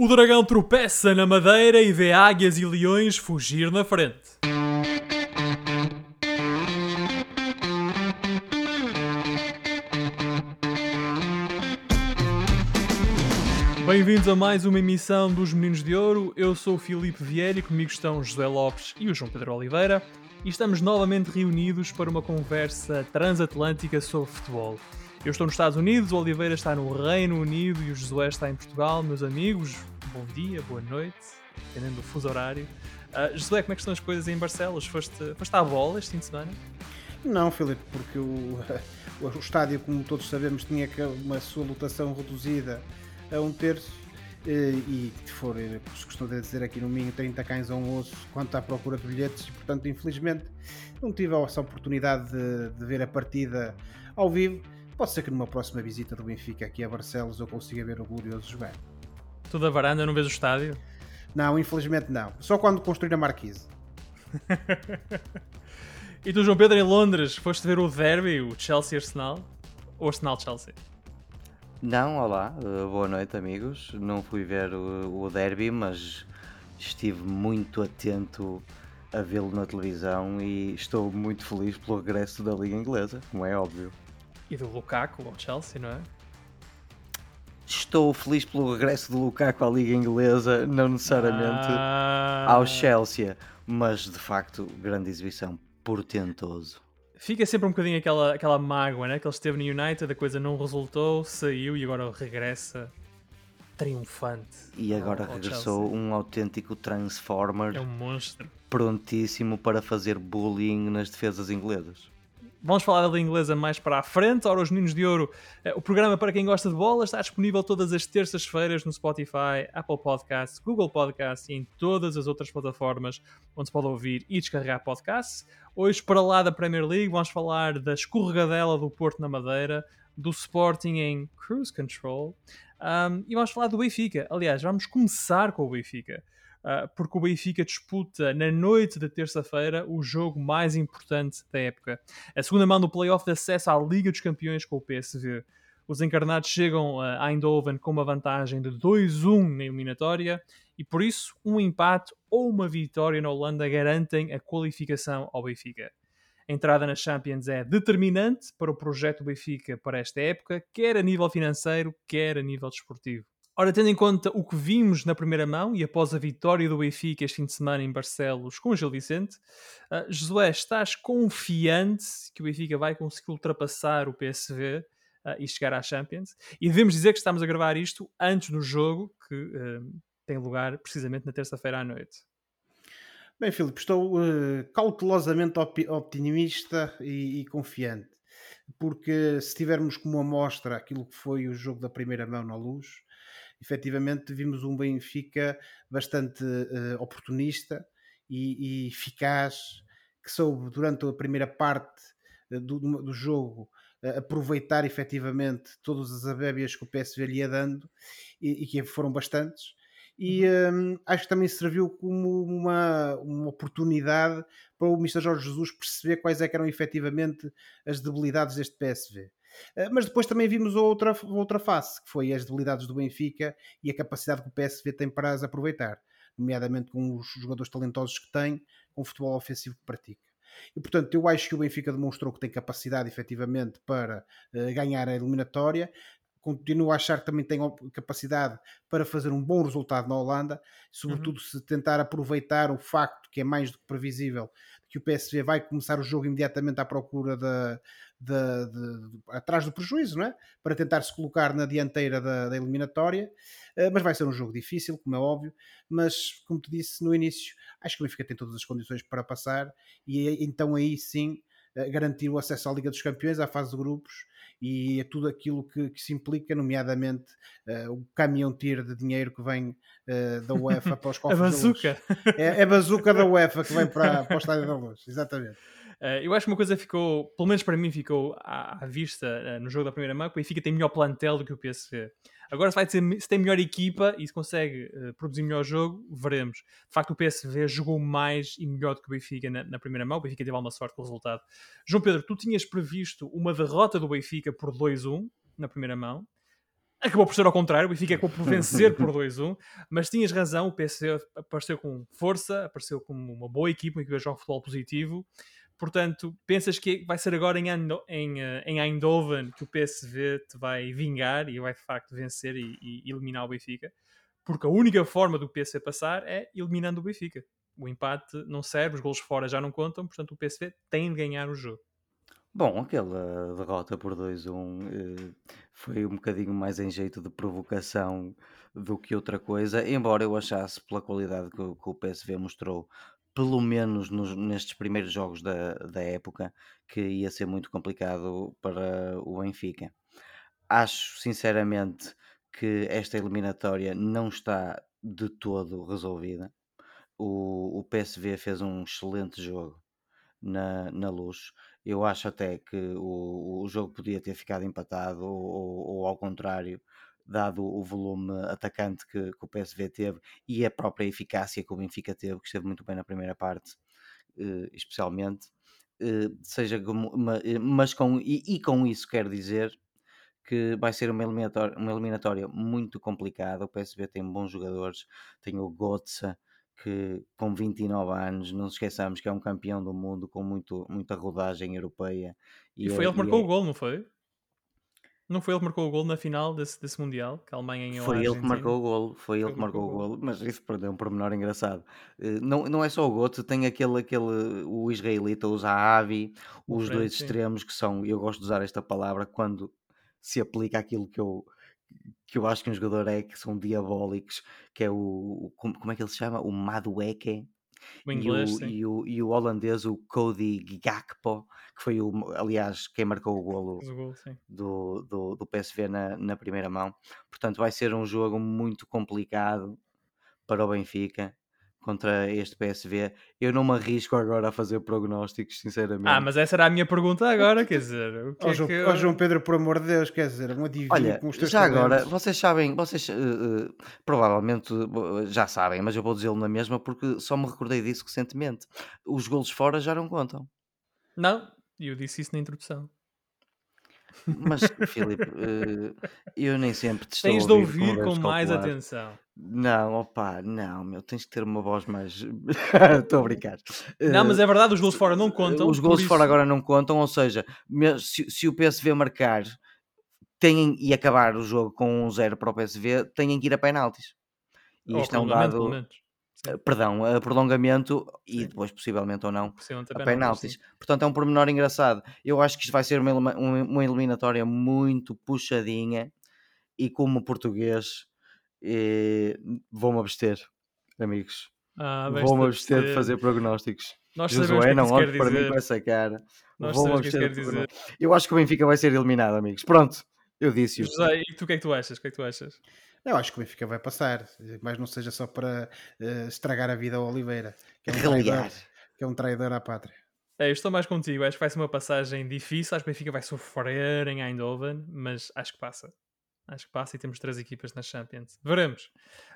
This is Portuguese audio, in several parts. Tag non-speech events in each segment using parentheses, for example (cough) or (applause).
O dragão tropeça na madeira e vê águias e leões fugir na frente. Bem-vindos a mais uma emissão dos Meninos de Ouro. Eu sou o Filipe Vieira e comigo estão José Lopes e o João Pedro Oliveira. E estamos novamente reunidos para uma conversa transatlântica sobre futebol. Eu estou nos Estados Unidos, o Oliveira está no Reino Unido e o Josué está em Portugal. Meus amigos, bom dia, boa noite, dependendo do fuso horário. Uh, Josué, como é que estão as coisas em Barcelos? Foste, foste à bola este fim de semana? Não, Filipe, porque o, (laughs) o estádio, como todos sabemos, tinha uma sua lotação reduzida a um terço e se for, se costuma dizer aqui no Minho, 30 cães a um osso quanto à procura de bilhetes portanto, infelizmente, não tive essa oportunidade de, de ver a partida ao vivo Pode ser que numa próxima visita do Benfica aqui a Barcelos eu consiga ver o glorioso jogar. Tu da varanda não vês o estádio? Não, infelizmente não. Só quando construir a marquise. (laughs) e tu, João Pedro, em Londres, foste ver o derby, o Chelsea-Arsenal? Ou Arsenal-Chelsea? Não, olá, eh, boa noite amigos. Não fui ver o, o derby, mas estive muito atento a vê-lo na televisão e estou muito feliz pelo regresso da Liga Inglesa, como é óbvio. E do Lukaku ao Chelsea, não é? Estou feliz pelo regresso do Lukaku à Liga Inglesa, não necessariamente ah... ao Chelsea, mas de facto, grande exibição, portentoso. Fica sempre um bocadinho aquela, aquela mágoa, né? Que ele esteve no United, a coisa não resultou, saiu e agora regressa triunfante. E agora ao, ao regressou Chelsea. um autêntico Transformer. É um monstro. Prontíssimo para fazer bullying nas defesas inglesas. Vamos falar da Inglesa mais para a frente. Ora, os Meninos de Ouro, eh, o programa para quem gosta de bola, está disponível todas as terças-feiras no Spotify, Apple Podcasts, Google Podcasts e em todas as outras plataformas onde se pode ouvir e descarregar podcasts. Hoje, para lá da Premier League, vamos falar da escorregadela do Porto na Madeira, do Sporting em Cruise Control um, e vamos falar do Benfica. Aliás, vamos começar com o Benfica. Ah, porque o Benfica disputa na noite de terça-feira o jogo mais importante da época. A segunda mão do playoff de acesso à Liga dos Campeões com o PSV. Os encarnados chegam a Eindhoven com uma vantagem de 2-1 na eliminatória e por isso um empate ou uma vitória na Holanda garantem a qualificação ao Benfica. A entrada na Champions é determinante para o projeto Benfica para esta época, quer a nível financeiro, quer a nível desportivo. Ora, tendo em conta o que vimos na primeira mão e após a vitória do Benfica este fim de semana em Barcelos com o Gil Vicente, uh, Josué, estás confiante que o Benfica vai conseguir ultrapassar o PSV uh, ah, e chegar à Champions? E devemos dizer que estamos a gravar isto antes do jogo que uh, tem lugar precisamente na terça-feira à noite. Bem, Filipe, estou cautelosamente op optimista e, e confiante porque se tivermos como amostra aquilo que foi o jogo da primeira mão na luz, efetivamente vimos um Benfica bastante uh, oportunista e, e, eficaz, que soube durante a primeira parte uh, do, do, jogo uh, aproveitar efetivamente todas as abébias que o PSV lhe ia dando e, e que foram bastantes. E uhum. um, acho que também serviu como uma, uma oportunidade para o Mr. Jorge Jesus perceber quais é eram efetivamente as debilidades deste PSV. Eh, mas depois também vimos outra, outra face, que foi as debilidades do Benfica e a capacidade que o PSV tem para as aproveitar, nomeadamente com os jogadores talentosos que tem, com o futebol ofensivo que pratica. E portanto, eu acho que o Benfica demonstrou que tem capacidade efetivamente para uh, ganhar a eliminatória. Continuo a achar que também tem capacidade para fazer um bom resultado na Holanda, sobretudo uhum. se tentar aproveitar o facto que é mais do que previsível que o PSV vai começar o jogo imediatamente à procura da, de, de, de, atrás do prejuízo, não é? Para tentar se colocar na dianteira da, da eliminatória. Uh, mas vai ser um jogo difícil, como é óbvio. Mas, como te disse no início, acho que o Benfica tem todas as condições para passar e então aí sim uh, garantir o acesso à Liga dos Campeões, à fase de grupos e a tudo aquilo que, que se implica, nomeadamente uh, o caminhão tiro de dinheiro que vem uh, da UEFA para os (laughs) cofres a bazuca. É, é a bazuca da UEFA que vem para, para o Estádio da Luz, exatamente. Uh, eu acho que uma coisa ficou, pelo menos para mim, ficou à, à vista uh, no jogo da primeira mão, que o Benfica tem melhor plantel do que o PSV. Agora, se, vai dizer, se tem melhor equipa e se consegue uh, produzir melhor jogo, veremos. De facto, o PSV jogou mais e melhor do que o Benfica na, na, primeira mão. O Benfica teve alguma sorte com o resultado. João Pedro, tu tinhas previsto uma derrota do Benfica por 2-1 na primeira mão. Acabou por ser ao contrário, o Benfica acabou por vencer por 2-1, (laughs) mas tinhas razão, o PSV apareceu com força, apareceu como uma boa equipa, uma equipa de jogo futebol positivo. Portanto, pensas que vai ser agora em, em, eh, em Eindhoven que o PSV te vai vingar e vai de facto vencer e, e eliminar o Benfica? Porque a única forma do PSV passar é eliminando o Benfica. O empate não serve, os gols fora já não contam, portanto o PSV tem de ganhar o jogo. Bom, aquela derrota por 2-1 eh, foi um bocadinho mais em jeito de provocação do que outra coisa, embora eu achasse pela qualidade que o PSV mostrou, pelo menos nos- nestes primeiros jogos da, da época, que ia ser muito complicado para o Benfica. Acho sinceramente que esta eliminatória não está de todo resolvida. O, o PSV fez um excelente jogo na, na luz. Eu acho até que o, o jogo podia ter ficado empatado, ou, ou, ou ao contrário, dado o volume atacante que, que, o PSV teve e a própria eficácia que o Benfica teve, que esteve muito bem na primeira parte, eh, especialmente. Eh, seja como, mas com, e, e com isso quer dizer que vai ser uma eliminatória, uma eliminatória muito complicada. O PSV tem bons jogadores, tem o Gotza, que com 29 anos, não esqueçamos que é um campeão do mundo com muito, muita rodagem europeia. E, e foi é, ele que marcou é... o gol, não foi? Não foi ele que marcou o gol na final desse, desse Mundial, que a Alemanha ganhou Foi ele que marcou o gol, foi, ele que marcou o gol, mas isso perdeu um pormenor engraçado. Eh, não, não é só o Goto, tem aquele, aquele o israelita, o Zahavi, os frente, dois sim. extremos que são, eu gosto de usar esta palavra quando se aplica aquilo que eu, que eu acho que um jogador é, que são diabólicos, que é o, como, como é que ele se chama? O Madueke, o inglês, e, o, e, o, e o holandês, o Cody Gakpo, que foi, o, aliás, quem marcou o golo gol, do, do, do PSV na, na primeira mão. Portanto, vai ser um jogo muito complicado para o Benfica contra este PSV. Eu não me arrisco agora a fazer prognósticos, sinceramente. Ah, mas essa era a minha pergunta agora, quer (laughs) dizer... O que oh, é João, que... oh, João Pedro, por amor de Deus, quer dizer, um adivinho Olha, com os teus já talentos. agora, vocês sabem, vocês uh, uh, provavelmente uh, já sabem, mas eu vou dizê-lo na mesma porque só me recordei disso recentemente. Os golos fora já não contam. Não, eu disse isso na introdução. Mas, Filipe, uh, eu nem sempre te estou Tens a de ouvir ouvir como com mais calcular. atenção. Não, opá, não, meu, tens que ter uma voz mais. (laughs) Estou a brincar. Não, mas Uh, é verdade, os gols fora não contam. os gols fora isso- agora não contam, ou seja, se, se o PSV marcar têm, e acabar o jogo com um zero para o PSV, têm que ir a penaltis. E Ou isto é um dado, eh, perdão, a prolongamento e Sim. depois possivelmente ou não Possivelmente a penaltis. Portanto, é um pormenor engraçado. Eu acho que isto vai ser uma, uma- uma eliminatória muito puxadinha e como português eh, vou-me abster, amigos. Ah, Vou-me abster de fazer prognósticos. Nós sabemos o que Josué, é não olhe para mim com essa cara. Vou-me isso abster de dizer. Eu acho que o Benfica vai ser eliminado, amigos. Pronto, eu disse-o. José, e tu o que é que tu achas? O que é que tu achas? Eu acho que o Benfica vai passar, mas não seja só para eh, estragar a vida ao Oliveira, que é um traidor, que é um traidor à pátria. É, eu estou mais contigo. Acho que vai ser uma passagem difícil. Acho que o Benfica vai sofrer em Eindhoven, mas acho que passa. Acho que passa e temos três equipas na Champions. Veremos.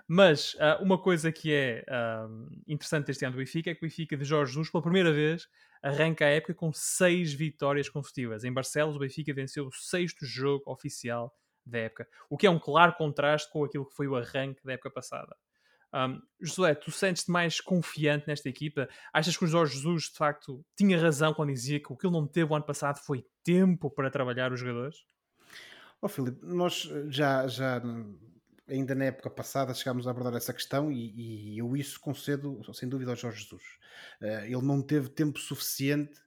Mas ah, uma coisa que é ah, interessante este ano do Benfica é que o Benfica de Jorge Jesus, pela primeira vez, arranca a época com seis vitórias consecutivas. Em Barcelos, o Benfica venceu o sexto jogo oficial da época, o que é um claro contraste com aquilo que foi o arranque da época passada. Um, José, tu sentes-te mais confiante nesta equipa? Achas que o Jorge Jesus, de facto, tinha razão quando dizia que o que ele não teve o ano passado foi tempo para trabalhar os jogadores? Ó Filipe, nós já, já ainda na época passada chegámos a abordar essa questão e, e eu isso concedo sem dúvida ao Jorge Jesus. Eh, ele não teve tempo suficiente,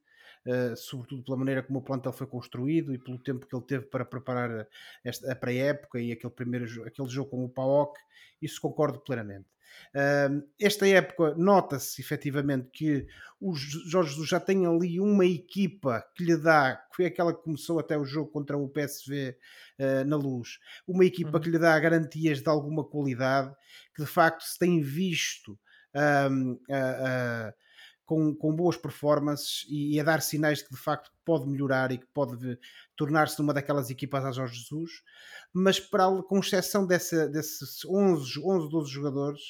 eh, sobretudo pela maneira como o plantel foi construído e pelo tempo que ele teve para preparar esta, a pré-época e aquele primeiro aquele jogo com o PAOK, isso concordo plenamente. Um, esta época nota-se efetivamente que o Jorge Jesus já tem ali uma equipa que lhe dá, que foi aquela que começou até o jogo contra o PSV eh, na luz, uma equipa Uhum. que lhe dá garantias de alguma qualidade, que de facto se tem visto a- com, com boas performances e, e a dar sinais de que de facto pode melhorar e que pode tornar-se numa daquelas equipas a Jorge Jesus, mas para, com exceção dessa, desses 11, 11, 12 jogadores,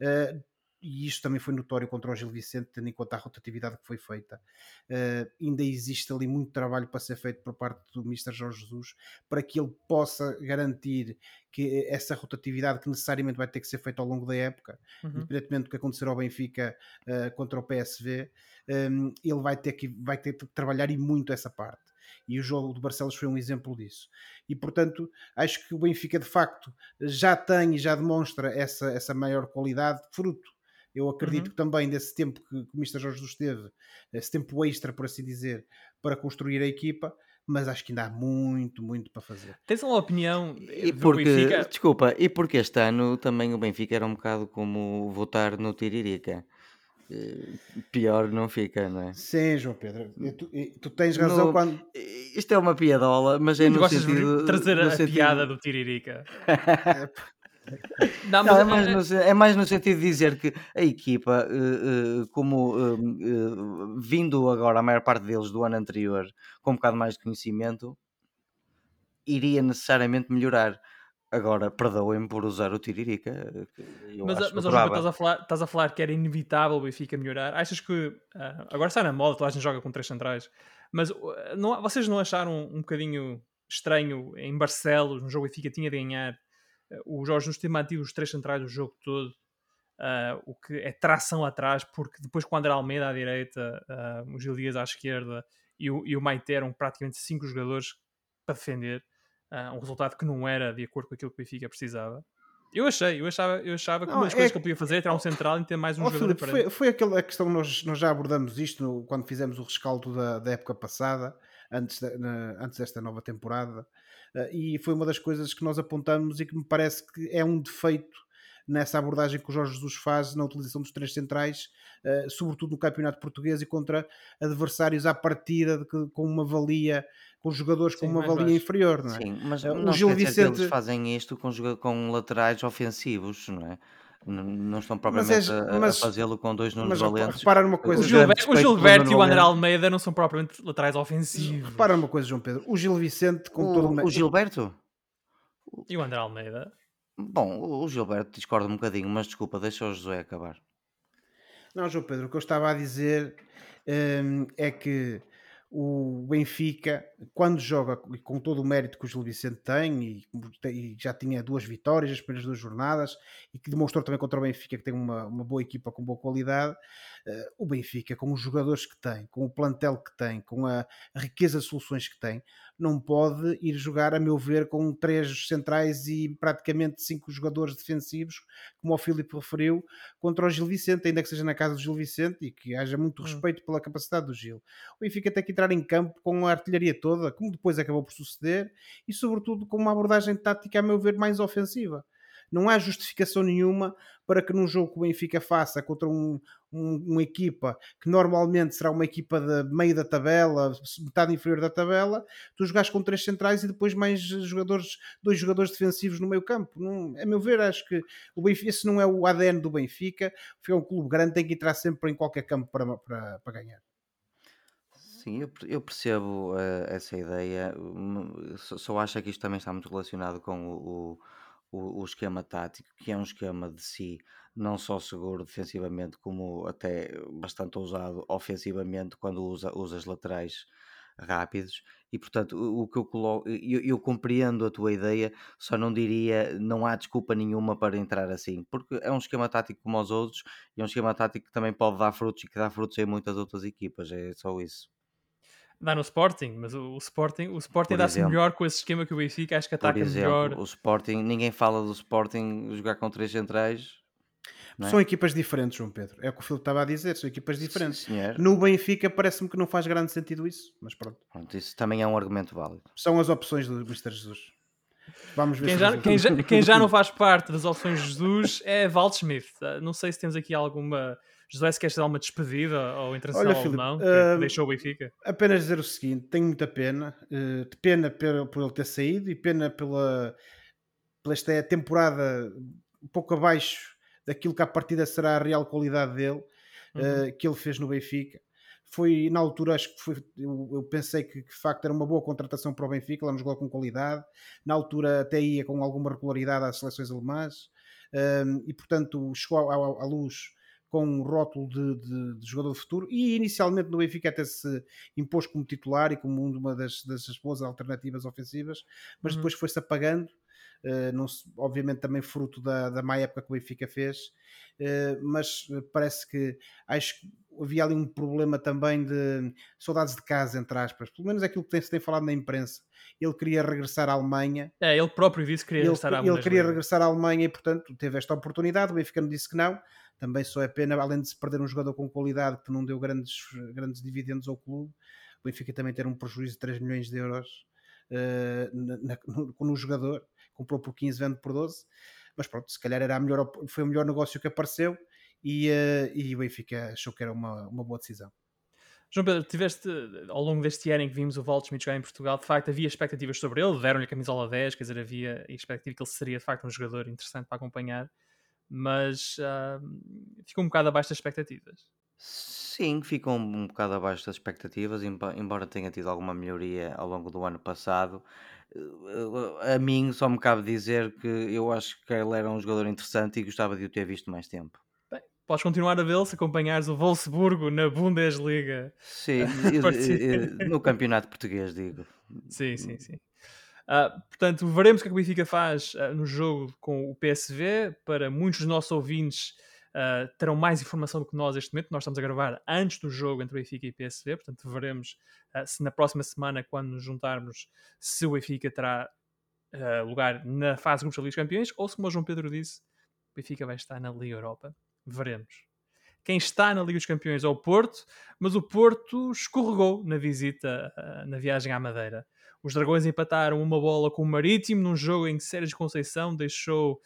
eh, e isto também foi notório contra o Gil Vicente, tendo em conta a rotatividade que foi feita. Uh, ainda existe ali muito trabalho para ser feito por parte do Mr. Jorge Jesus para que ele possa garantir que essa rotatividade que necessariamente vai ter que ser feita ao longo da época, uhum. independentemente do que acontecer ao Benfica uh, contra o PSV, um, ele vai ter, que, vai ter que trabalhar e muito essa parte. E o jogo do Barcelos foi um exemplo disso. E portanto, acho que o Benfica de facto já tem e já demonstra essa, essa maior qualidade, fruto eu acredito uhum. que também desse tempo que, que o Mr. Jorge Jesus teve, esse tempo extra, por assim dizer, para construir a equipa, mas acho que ainda há muito, muito para fazer. Tens uma opinião e porque, Benfica? Desculpa, e porque este ano também o Benfica era um bocado como votar no Tiririca. Eh, pior não fica, não é? Sim, João Pedro, tu, tu tens razão no, quando. Isto é uma piadola, mas é no sentido. De trazer no a sentido... piada do Tiririca. (laughs) Não, não, é, mais no, é, mais no, sentido de dizer que a equipa, uh, uh, como uh, vindo agora a maior parte deles do ano anterior com um bocado mais de conhecimento, iria necessariamente melhorar. Agora, perdoem-me por usar o Tiririca. mas, mas João, estás a, falar, estás a falar que era inevitável o Benfica melhorar. Achas que agora está na moda, toda a gente joga com três centrais, mas não, vocês não acharam um bocadinho estranho em Barcelos, no jogo Benfica tinha de ganhar? O Jorge nos tem mantido os três centrais o jogo todo, uh, o que é tração atrás, porque depois com o André Almeida à direita, uh, o Gil Dias à esquerda e o, e o Maite eram praticamente cinco jogadores para defender, uh, um resultado que não era de acordo com aquilo que o Benfica precisava. Eu achei, eu achava, eu achava que uma das é coisas que ele podia fazer era tirar um central e ter mais um oh, jogador Filipe, foi, foi aquela questão, nós, nós já abordamos isto no, quando fizemos o rescaldo da, da época passada, antes, de, na, antes desta nova temporada, e foi uma das coisas que nós apontamos e que me parece que é um defeito nessa abordagem que o Jorge Jesus faz na utilização dos três centrais, uh, sobretudo no campeonato português e contra adversários à partida de que, com uma valia, com jogadores Sim, com uma valia inferior, não é? Sim, mas uh, o Gil Vicente... eles fazem isto com, com laterais ofensivos, não é? Não estão propriamente é, mas, a, fazê-lo com dois Nunes Valentes. Repara numa coisa, o Gilberto, o Gilberto e o André Almeida não são propriamente laterais ofensivos. Repara numa coisa, João Pedro. O Gil Vicente, com o, todo o. O Gilberto? E o André Almeida? Bom, o Gilberto discorda um bocadinho, mas desculpa, deixa o José acabar. Não, João Pedro, o que eu estava a dizer hum, é que o Benfica, quando joga com todo o mérito que o Gil Vicente tem e, e, já tinha duas vitórias nas primeiras duas jornadas e que demonstrou também contra o Benfica que tem uma, uma boa equipa com boa qualidade, o Benfica, com os jogadores que tem, com o plantel que tem, com a, riqueza de soluções que tem, não pode ir jogar, a meu ver, com três centrais e praticamente cinco jogadores defensivos, como o Filipe referiu, contra o Gil Vicente, ainda que seja na casa do Gil Vicente e que haja muito hum. respeito pela capacidade do Gil. O Benfica tem que entrar em campo com a artilharia toda, como depois acabou por suceder, e sobretudo com uma abordagem tática, a meu ver, mais ofensiva. Não há justificação nenhuma para que num jogo que o Benfica faça contra um, um, uma equipa que normalmente será uma equipa de meio da tabela, metade inferior da tabela, tu jogares com três centrais e depois mais jogadores, dois jogadores defensivos no meio campo. Não, a meu ver, acho que o Benfica, esse não é o ADN do Benfica, porque é um clube grande, tem que entrar sempre em qualquer campo para, para, para ganhar. Sim, eu, percebo uh, essa ideia, só, só acho que isto também está muito relacionado com o, o, o esquema tático, que é um esquema de si não só seguro defensivamente, como até bastante ousado ofensivamente quando usa, usa as laterais rápidos. E portanto o que eu coloco eu, eu, compreendo a tua ideia só não diria não há desculpa nenhuma para entrar assim porque é um esquema tático como os outros e é um esquema tático que também pode dar frutos e que dá frutos em muitas outras equipas é só isso dá no Sporting, mas o, o Sporting, o Sporting dá-se melhor com esse esquema que o Benfica, acho que ataca exemplo, melhor. O Sporting, ninguém fala do Sporting jogar com três centrais. É? São equipas diferentes, João Pedro. É o que o Filipe estava a dizer, são equipas diferentes. Sim, no Benfica parece-me que não faz grande sentido isso, mas pronto. pronto. Isso também é um argumento válido. São as opções do Mr. Jesus. Vamos ver quem, já, quem, já, (laughs) quem já não faz parte das opções de Jesus é Waldschmidt. Não sei se temos aqui alguma José, se queres dar uma despedida ao internacional Olha, Filipe, alemão uh, que deixou o Benfica? Apenas dizer o seguinte: tenho muita pena, uh, pena por, por ele ter saído e pena pela, pela esta temporada um pouco abaixo daquilo que à partida será a real qualidade dele, uhum. uh, que ele fez no Benfica. Foi na altura, acho que foi, eu, eu pensei que, que, de facto era uma boa contratação para o Benfica, lá nos jogou com qualidade. Na altura, até ia com alguma regularidade às seleções alemãs e, portanto, chegou à, à, à luz com um rótulo de, de, de, jogador de futuro e inicialmente no Benfica até se impôs como titular e como uma das, das boas alternativas ofensivas, mas uhum. depois foi-se apagando. Uh, se, obviamente também fruto da, da má época que o Benfica fez, uh, mas parece que acho que havia ali um problema também de saudades de casa, entre aspas, pelo menos é aquilo que tem, se tem falado na imprensa. Ele queria regressar à Alemanha. É, ele próprio disse que queria ele, regressar à Alemanha. Ele queria regressar à Alemanha e, portanto, teve esta oportunidade. O Benfica não disse que não. Também só é pena, além de se perder um jogador com qualidade que não deu grandes, grandes dividendos ao clube, o Benfica também ter um prejuízo de 3 milhões de euros uh, na, no, no jogador. Comprou por 15, vende por 12 mas pronto, se calhar era a melhor, foi o melhor negócio que apareceu e, uh, e o Benfica achou que era uma, uma boa decisão. João Pedro, tiveste ao longo deste ano em que vimos o Waldschmidt jogar em Portugal, de facto havia expectativas sobre ele, deram-lhe a camisola 10, quer dizer, havia expectativa que ele seria de facto um jogador interessante para acompanhar, mas uh, ficou um bocado abaixo das expectativas. Sim, ficou um bocado abaixo das expectativas, embora tenha tido alguma melhoria ao longo do ano passado. A mim só me cabe dizer que eu acho que ele era um jogador interessante e gostava de o ter visto mais tempo podes continuar a vê-lo se acompanhares o Wolfsburgo na Bundesliga. Sim, (laughs) no campeonato português, digo. Sim, sim, sim. Uh, portanto, veremos o que é que o Benfica faz uh, no jogo com o PSV. Para muitos dos nossos ouvintes, uh, terão mais informação do que nós neste momento. Nós estamos a gravar antes do jogo entre o Benfica e o PSV, portanto, veremos se na próxima semana, quando nos juntarmos, se o Benfica terá lugar na fase grupos da Liga dos Campeões ou se, como o João Pedro disse, o Benfica vai estar na Liga Europa veremos. Quem está na Liga dos Campeões é o Porto, mas o Porto escorregou na visita, na viagem à Madeira. Os Dragões empataram uma bola com o Marítimo num jogo em que Sérgio Conceição deixou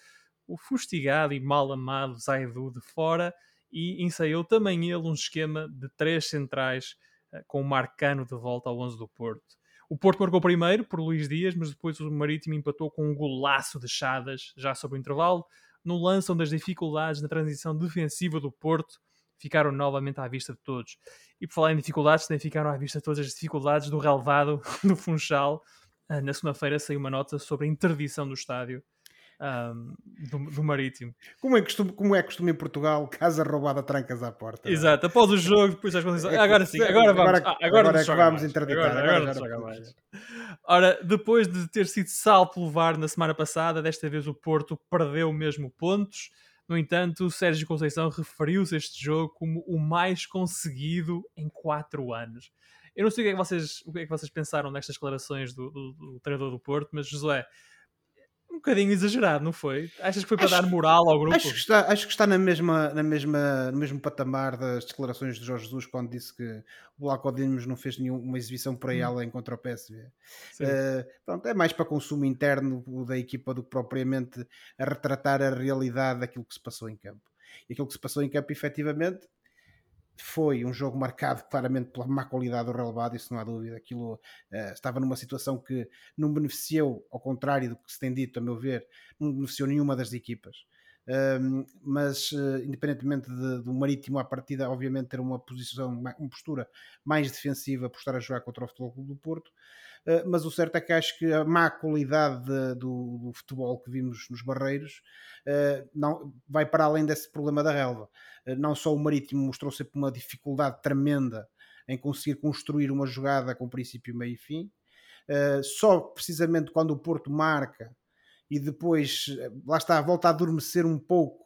o fustigado e mal amado Zaidu de fora e ensaiou também ele um esquema de três centrais uh, com o Marcano de volta ao 11 do Porto. O Porto marcou primeiro por Luís Dias, mas depois o Marítimo empatou com um golaço de Chadas já sobre o intervalo no lance onde as dificuldades na transição defensiva do Porto ficaram novamente à vista de todos. E por falar em dificuldades, também ficaram à vista todas as dificuldades do relevado (laughs) do Funchal. Ah, na segunda-feira saiu uma nota sobre a interdição do estádio um, do, do, Marítimo. Como é, costume, como é costume em Portugal, casa roubada, trancas à porta. Exato, após o jogo, depois as condições. É, agora sim, agora vamos. Agora, ah, agora, agora é que vamos interditar. Agora, agora, agora, agora Ora, depois de ter sido salto levar na semana passada, desta vez o Porto perdeu mesmo pontos. No entanto, o Sérgio Conceição referiu-se a este jogo como o mais conseguido em 4 anos. Eu não sei o que é que vocês, o que é que vocês pensaram nestas declarações do, do, do treinador do Porto, mas Josué, um bocadinho exagerado, não foi? Achas que foi para acho, dar moral ao grupo? Acho que está, acho que está na mesma, na mesma, no mesmo patamar das declarações de Jorge Jesus quando disse que o Black não fez nenhuma exibição por aí hum. além contra o PSV. Uh, eh, pronto, é mais para consumo interno da equipa do que propriamente a retratar a realidade daquilo que se passou em campo. E aquilo que se passou em campo, efetivamente, foi um jogo marcado claramente pela má qualidade do relevado, isso não há dúvida. Aquilo uh, estava numa situação que não beneficiou, ao contrário do que se tem dito, a meu ver, não beneficiou nenhuma das equipas. Mas uh, independentemente de, do Marítimo à partida, obviamente ter uma posição, uma, postura mais defensiva por estar a jogar contra o Futebol Clube do Porto, mas o certo é que acho que a má qualidade de, do, do, futebol que vimos nos Barreiros uh, não, vai para além desse problema da relva. não só o Marítimo mostrou sempre uma dificuldade tremenda em conseguir construir uma jogada com princípio, meio e fim, só precisamente quando o Porto marca e depois lá está, volta a adormecer um pouco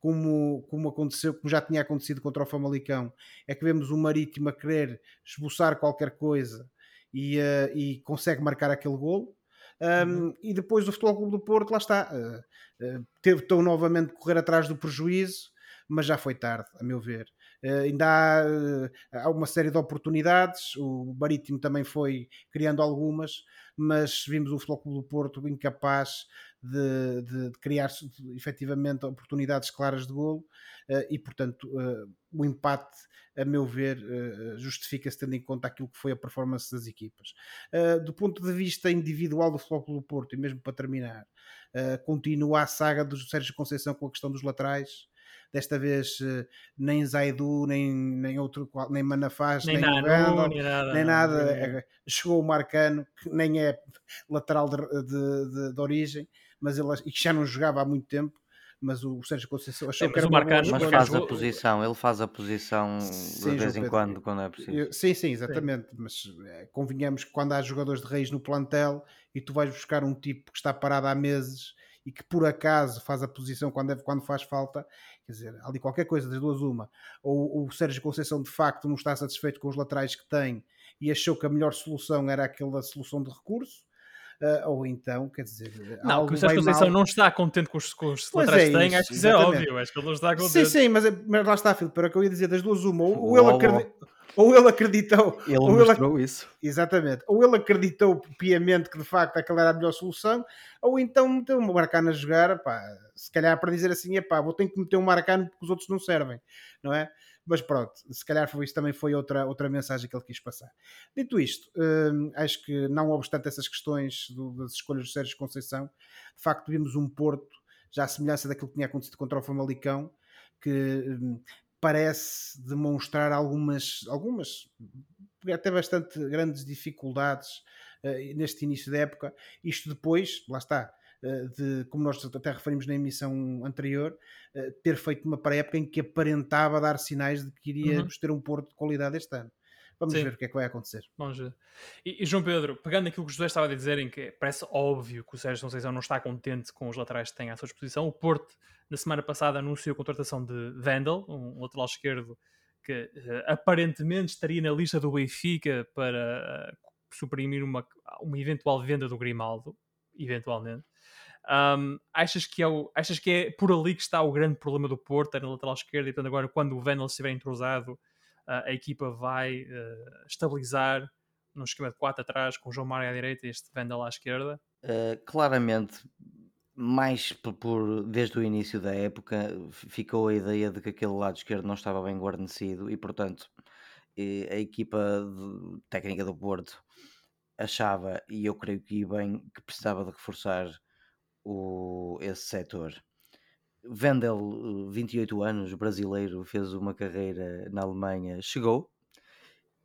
como, como aconteceu, como já tinha acontecido contra o Famalicão, é que vemos o Marítimo a querer esboçar qualquer coisa e, uh, e consegue marcar aquele golo. Um, uhum. E depois o Futebol Clube do Porto, lá está, uh, teve tão novamente correr atrás do prejuízo, mas já foi tarde, a meu ver. Uh, ainda há, uh, há, uma série de oportunidades, o Marítimo também foi criando algumas, mas vimos o Futebol Clube do Porto incapaz de, de, de criar efetivamente oportunidades claras de golo uh, e, portanto, o empate, a meu ver, justifica-se tendo em conta aquilo que foi a performance das equipas. do ponto de vista individual do Futebol Clube do Porto, e mesmo para terminar, continua a saga do Sérgio Conceição com a questão dos laterais desta vez eh, nem Zaidu, nem, nem outro, nem Manafaz, nem, nem Nanu, nem nada, nem nada. Chegou o Marcano, que nem é lateral de, de, de, de origem, mas ele e que já não jogava há muito tempo. mas o Sérgio Conceição achou Sim, que era o Marcano- Mas faz a posição, ele faz a posição de Sim, vez João em quando, quando é preciso. Eu- sim, sim, exatamente. Mas eh, convenhamos que quando há jogadores de raiz no plantel e tu vais buscar um tipo que está parado há meses e que por acaso faz a posição quando, deve- quando faz falta, quer dizer, ali qualquer coisa das duas, uma. Ou o Sérgio Conceição de facto não está satisfeito com os laterais que tem e achou que a melhor solução era aquela solução de recurso. Eh, ou então, quer dizer, Não, algo que o Sérgio vai Conceição mal. não está contente com os, com os laterais é que tem, acho que isso é óbvio. Acho que ele não está Sim, contente. sim, mas, é- mas lá está, Filipe, era o que eu ia dizer das duas, uma. Ou, ou ele, ou ele acreditou, Ele ou ele mostrou isso. Exatamente. Ou ele acreditou piamente que de facto aquela era a melhor solução, ou então meteu o Marcano a jogar, pá, se calhar para dizer assim, epá, vou ter que meter o Marcano porque os outros não servem, não é? Mas pronto, se calhar foi, isso também foi outra, outra mensagem que ele quis passar. Dito isto, hum, acho que não obstante essas questões do- das escolhas do Sérgio Conceição, de facto vimos um Porto, já à semelhança daquilo que tinha acontecido contra o Famalicão, que hum, parece demonstrar algumas, algumas até bastante grandes dificuldades eh, neste início da época. Isto depois, lá está, de, como nós até referimos na emissão anterior, eh, ter feito uma pré-época em que aparentava dar sinais de que iríamos ter um Porto de qualidade este ano. Vamos Sim. ver o que é que vai acontecer. Vamos ver. E, e, João Pedro, pegando aquilo que o José estava a dizer, em que parece óbvio que o Sérgio Conceição não está contente com os laterais que tem à sua disposição, o Porto, na semana passada, anunciou a contratação de Vandal, um lateral esquerdo que eh, aparentemente estaria na lista do Benfica para eh, suprimir uma, uma eventual venda do Grimaldo, eventualmente. Um, achas, que é o, achas que é por ali que está o grande problema do Porto, é na lateral esquerda, e portanto agora quando o Vandal estiver entrosado, uh, a equipa vai uh, estabilizar num esquema de 4 atrás, com o João Mário à direita e este Vandal à esquerda? Uh, claramente, mais por, por, desde o início da época, ficou a ideia de que aquele lado esquerdo não estava bem guarnecido e, portanto, a equipa de, técnica do Porto achava, e eu creio que bem, que precisava de reforçar o, esse setor. Vendel, 28 anos, brasileiro, fez uma carreira na Alemanha, chegou.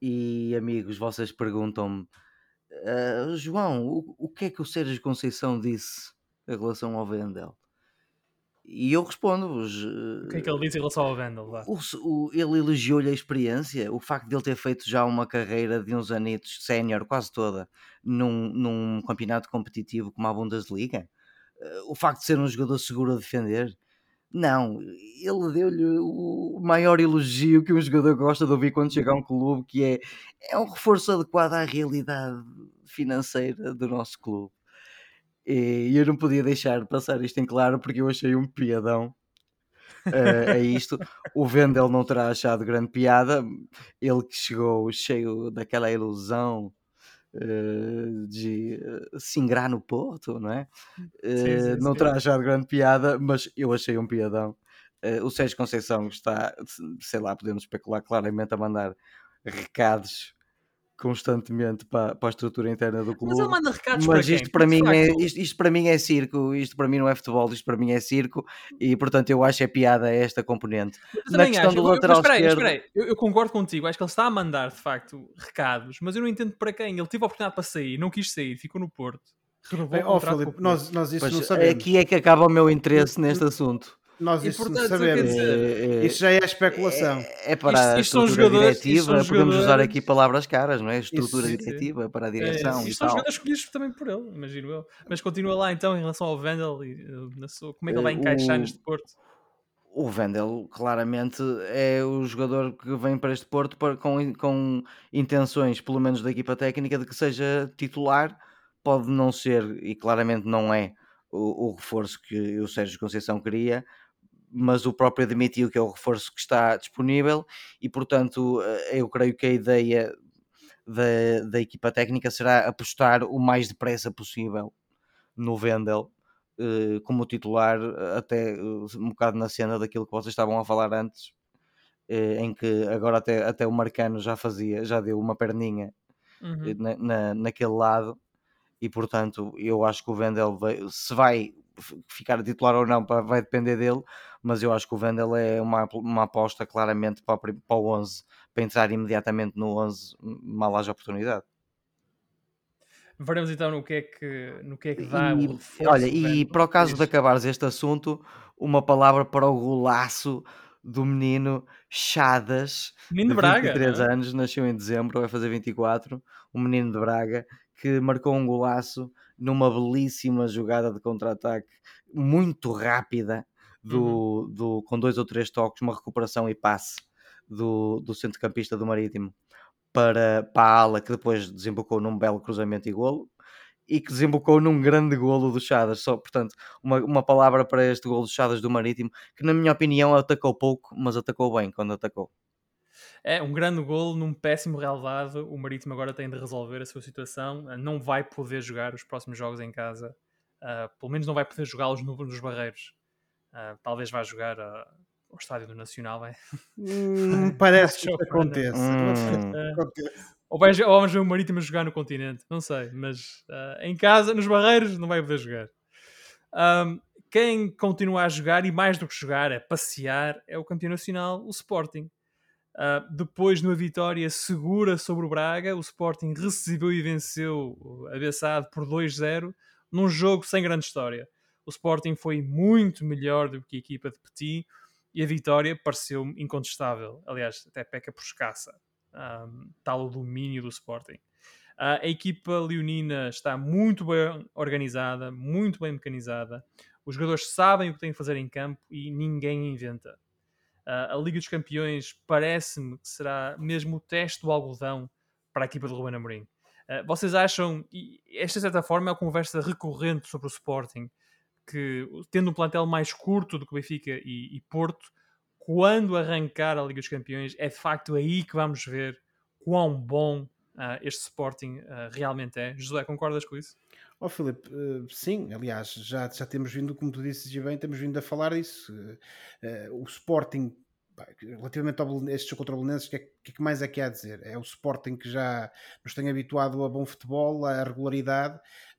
E amigos, vocês perguntam-me, uh, João, o, o, que é que o Sérgio Conceição disse em relação ao Vendel? E eu respondo-vos. O que é que ele disse em relação ao Vendel? O, o, ele elogiou-lhe a experiência, o facto de ele ter feito já uma carreira de uns anitos sénior, quase toda, num, num campeonato competitivo como a Bundesliga. O facto de ser um jogador seguro a defender. Não, ele deu-lhe o maior elogio que um jogador gosta de ouvir quando chega a um clube, que é, é um reforço adequado à realidade financeira do nosso clube. E eu não podia deixar passar isto em claro porque eu achei um piadão uh, a isto. O Vendel não terá achado grande piada, ele que chegou cheio daquela ilusão de uh, se ingrar no Porto, não é? Sim, sim, não sim. terá achado grande piada, mas eu achei um piadão. o Sérgio Conceição está, sei lá, podemos especular claramente a mandar recados constantemente para, para a estrutura interna do clube. Mas ele manda recados Mas para isto quem? para mim é isto, isto para mim é circo, isto para mim não é futebol, isto para mim é circo e portanto eu acho é piada esta componente. Na também questão acho. do Eu- eu- lateral mas espera aí, esquerdo- espera aí. Eu, eu concordo contigo. Acho que ele está a mandar, de facto, recados, mas eu não entendo para quem. Ele teve a oportunidade para sair, não quis sair, ficou no Porto. Renovou Bem, o ó, contrato com o Filipe, Porto. nós, nós isso Pois, não sabemos. aqui é que acaba o meu interesse neste assunto. Nós E, isso portanto, sabemos. dizer, É, é- Isso já é especulação. é- é para Isto- a isto são estrutura jogadores- isto diretiva, são podemos usar jogadores- aqui palavras caras, não é? Estrutura Isso, sim. diretiva para a É, direção isto e são tal. jogadores escolhidos também por ele, imagino eu. Mas continua lá então em relação ao Vendel e uh, na sua- como é que ele vai Eh, encaixar o- neste Porto? O Vendel claramente é o jogador que vem para este Porto para- com, com intenções, pelo menos da equipa técnica, de que seja titular. Pode não ser, e claramente não é, o, o reforço que o Sérgio Conceição queria, mas o próprio admitiu que é o reforço que está disponível e, portanto, eh, eu creio que a ideia da, da equipa técnica será apostar o mais depressa possível no Vendel eh, como titular, até eh, um bocado na cena daquilo que vocês estavam a falar antes, em que agora até, até o Marcano já fazia, já deu uma perninha Uhum. na, na- naquele lado, e portanto eu acho que o Vendel se vai ficar titular ou não vai depender dele, mas eu acho que o Vendel é uma, uma aposta claramente para, para o 11, para entrar imediatamente no 11, mal haja oportunidade. Veremos então no que é que, no que, é que dá E, o reforço. olha, e para o caso de acabares este assunto, uma palavra para o golaço do menino Chadas, Menino de de Braga, 23 não é? anos, nasceu em dezembro, vai fazer 24, um menino de Braga que marcou um golaço numa belíssima jogada de contra-ataque muito rápida, do, do, com dois ou três toques, uma recuperação e passe do, do centrocampista do Marítimo para, para a ala, que depois desembocou num belo cruzamento e golo, e que desembocou num grande golo do Chadas. Só, portanto, uma, uma palavra para este golo do Chadas do Marítimo, que na minha opinião atacou pouco, mas atacou bem quando atacou. É um grande golo num péssimo relevado. O Marítimo agora tem de resolver a sua situação. Ah, Não vai poder jogar os próximos jogos em casa. Ah, pelo menos não vai poder jogá-los no- nos Barreiros. Ah, talvez vá jogar ah, ao Estádio do Nacional. Vai. Hum, (laughs) parece que isso aconteça. Hum. Aconteça. Ou, vai, ou vamos ver o Marítimo a jogar no continente. Não sei. Mas em casa, nos Barreiros, não vai poder jogar. Ahm, quem continua a jogar, e mais do que jogar, é passear, é o campeão nacional, o Sporting. Uh, depois, numa vitória segura sobre o Braga, o Sporting recebeu e venceu o Abeçado por 2-0 num jogo sem grande história. O Sporting foi muito melhor do que a equipa de Petit e a vitória pareceu incontestável. Aliás, até peca por escassa. Um, tal o domínio do Sporting. Uh, a equipa leonina está muito bem organizada, muito bem mecanizada. Os jogadores sabem o que têm de fazer em campo e ninguém inventa. Uh, a Liga dos Campeões parece-me que será mesmo o teste do algodão para a equipa de Ruben Amorim. Uh, vocês acham, e esta de certa forma é uma conversa recorrente sobre o Sporting, que tendo um plantel mais curto do que Benfica e, e Porto, quando arrancar a Liga dos Campeões, é de facto aí que vamos ver quão bom uh, este Sporting uh, realmente é. José, concordas com isso? Ó Filipe, eh, sim, aliás, já, já temos vindo, como tu disses e bem, temos vindo a falar disso. Eh, eh, o Sporting, relativamente ao Belenenses, este jogo contra o Belenenses, o que, é, que é que mais é que há a dizer? É o Sporting que já nos tem habituado a bom futebol, a regularidade,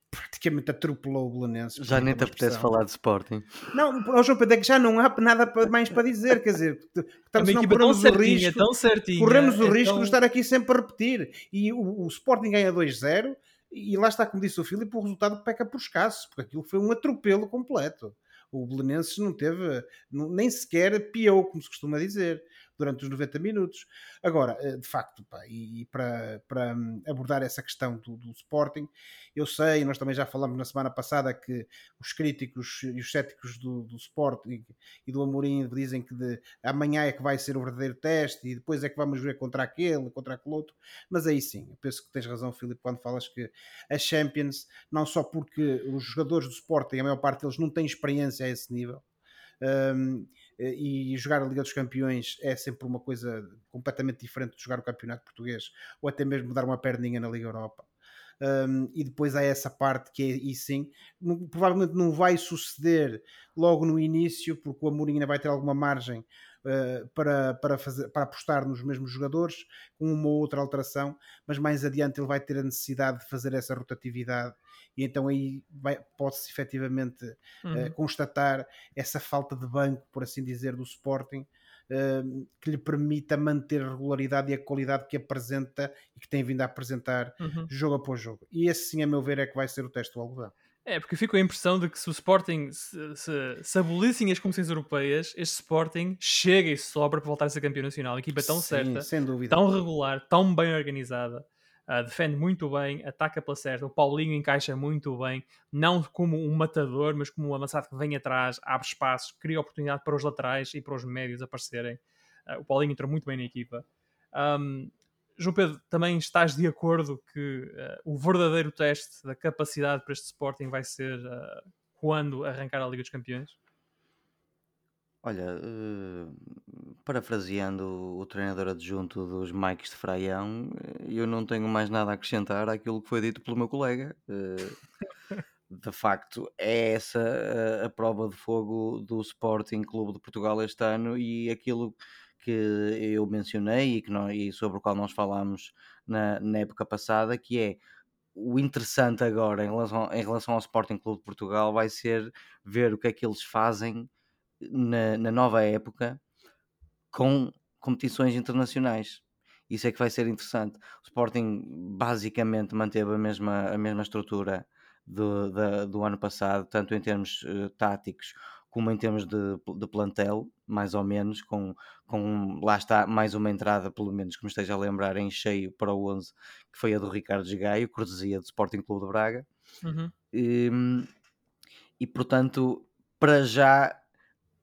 praticamente atropelou o Belenenses. Já nem te apetece falar de Sporting. Não, ó João Pedro, é que já não há nada mais para dizer, quer dizer, É estamos, não tão corremos o risco tão certinha. corremos o é risco tão- de estar aqui sempre a repetir. E o, o Sporting ganha 2-0 e lá está, como disse o Filipe, o resultado peca por escasso, porque aquilo foi um atropelo completo. O Belenenses não teve, nem sequer piou, como se costuma dizer, durante os 90 minutos. Agora, eh, de facto, pá, e, para, para hum, abordar essa questão do, do Sporting, eu sei, nós também já falamos na semana passada que os críticos e os céticos do, do Sporting e do Amorim dizem que de, amanhã é que vai ser o verdadeiro teste e depois é que vamos ver contra aquele, contra aquele outro. Mas aí sim, eu penso que tens razão, Filipe, quando falas que a Champions, não só porque os jogadores do Sporting, a maior parte deles não têm experiência a esse nível. um, e jogar a Liga dos Campeões é sempre uma coisa completamente diferente de jogar o Campeonato Português ou até mesmo dar uma perninha na Liga Europa. Um, e depois há essa parte que é, e sim, provavelmente não vai suceder logo no início, porque o Amorim ainda vai ter alguma margem uh, para, para, fazer, para apostar nos mesmos jogadores, com uma ou outra alteração, mas mais adiante ele vai ter a necessidade de fazer essa rotatividade e então aí pode-se efetivamente Uhum. eh, constatar essa falta de banco, por assim dizer, do Sporting, eh, que lhe permita manter a regularidade e a qualidade que apresenta e que tem vindo a apresentar Uhum. jogo após jogo. E esse sim, a meu ver, é que vai ser o teste do algodão. É, porque eu fico com a impressão de que se o Sporting se, se, se abolissem as competições europeias, este Sporting chega e sobra para voltar a ser campeão nacional. A equipa tão Sim, certa, tão regular, tão bem organizada, ah, defende muito bem, ataca pela certa. O Paulinho encaixa muito bem, não como um matador, mas como um avançado que vem atrás, abre espaços, cria oportunidade para os laterais e para os médios aparecerem. Ah, o Paulinho entrou muito bem na equipa. Ahm, João Pedro, também estás de acordo que ah, o verdadeiro teste da capacidade para este Sporting vai ser ah, quando arrancar a Liga dos Campeões? Olha, eh, parafraseando o treinador adjunto dos Mikes de Fraião, eu não tenho mais nada a acrescentar àquilo que foi dito pelo meu colega. De facto, é essa a prova de fogo do Sporting Clube de Portugal este ano e aquilo que eu mencionei e, que nós- e sobre o qual nós falámos na, na época passada, que é o interessante agora em relação, em relação ao Sporting Clube de Portugal vai ser ver o que é que eles fazem na, na nova época com competições internacionais. Isso é que vai ser interessante. O Sporting basicamente manteve a mesma, a mesma estrutura do, da, do ano passado, tanto em termos uh, táticos como em termos de, de, plantel, mais ou menos, com, com lá está mais uma entrada, pelo menos que me esteja a lembrar, em cheio para o 11, que foi a do Ricardo Gaio, cortesia do Sporting Clube de Braga. Uhum. E, e portanto, para já.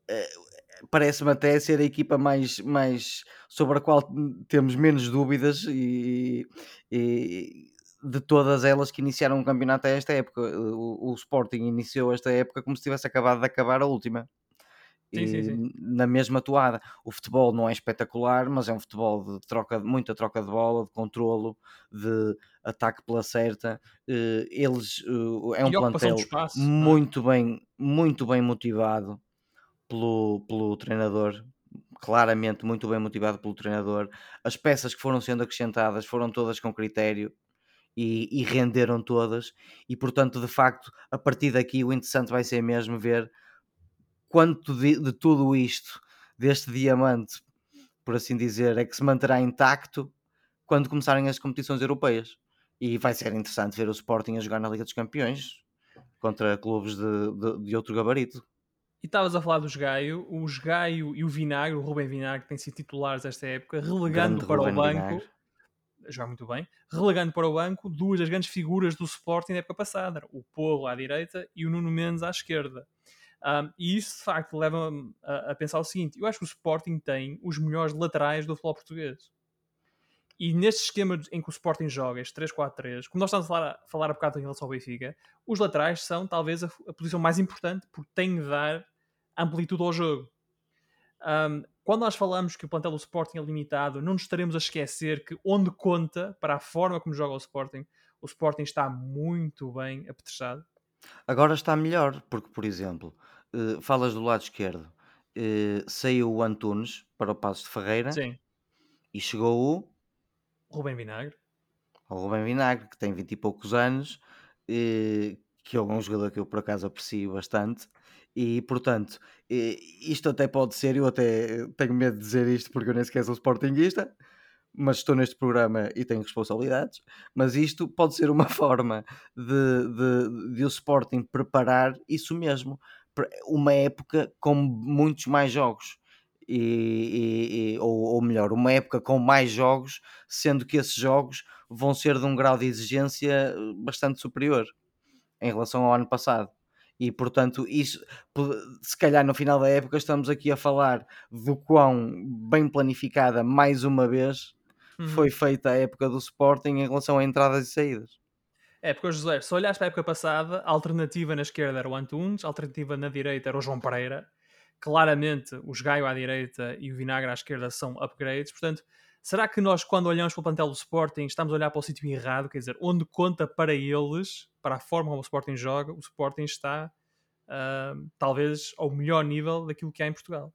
Uh, parece-me até ser a equipa mais, mais sobre a qual temos menos dúvidas e, e de todas elas que iniciaram o campeonato a esta época. O, o, Sporting iniciou esta época como se tivesse acabado de acabar a última. Sim, sim, sim. Na mesma toada. O futebol não é espetacular, mas é um futebol de troca, muita troca de bola, de controlo, de ataque pela certa. Eh, eles eh, é um plantel espaço, é? muito bem, muito bem motivado pelo, pelo treinador, claramente muito bem motivado pelo treinador. As peças que foram sendo acrescentadas foram todas com critério e, e, renderam todas, e portanto, de facto, a partir daqui o interessante vai ser mesmo ver quanto de, de tudo isto, deste diamante, por assim dizer, é que se manterá intacto quando começarem as competições europeias. E vai ser interessante ver o Sporting a jogar na Liga dos Campeões contra clubes de, de, de outro gabarito. E estavas a falar dos Gaio, os Gaio e o Vinagre, o Rubem Vinagre, têm sido titulares esta época, relegando Grande para o banco, Vinagre. Joga muito bem, relegando para o banco duas das grandes figuras do Sporting da época passada, o Porro à direita e o Nuno Mendes à esquerda. Um, e isso de facto leva-me a, a, pensar o seguinte: eu acho que o Sporting tem os melhores laterais do futebol português. E neste esquema em que o Sporting joga, este 3-4-3, como nós estamos a falar, a falar a bocado em relação ao Benfica, os laterais são talvez a, a posição mais importante porque têm de dar amplitude ao jogo. Um, quando nós falamos que o plantel do Sporting é limitado, não nos estaremos a esquecer que onde conta para a forma como joga o Sporting, o Sporting está muito bem apetrechado. Agora está melhor, porque, por exemplo, uh, falas do lado esquerdo, uh, saiu o Antunes para o Passo de Ferreira Sim. e chegou o Rubem Vinagre. O Rubem Vinagre, que tem 20 e poucos anos, uh, que é um jogador que eu por acaso aprecio bastante e portanto, isto até pode ser, eu até tenho medo de dizer isto porque eu nem sequer sou sportinguista, mas estou neste programa e tenho responsabilidades. Mas isto pode ser uma (laughs) forma de, de, de o Sporting preparar isso mesmo, uma época com muitos mais jogos. E, e, ou, ou, melhor, uma época com mais jogos, sendo que esses jogos vão ser de um grau de exigência bastante superior em relação ao ano passado e portanto isso se calhar no final da época estamos aqui a falar do quão bem planificada mais uma vez uhum. foi feita a época do Sporting em relação a entradas e saídas. É, porque José, se olhares para a época passada, a alternativa na esquerda era o Antunes, a alternativa na direita era o João Pereira. Claramente, os Gaio à direita e o Vinagre à esquerda são upgrades. Portanto, será que nós, quando olhamos para o plantel do Sporting, estamos a olhar para o sítio errado? Quer dizer, onde conta para eles para a forma como o Sporting joga, o Sporting está uh, talvez ao melhor nível daquilo que há em Portugal.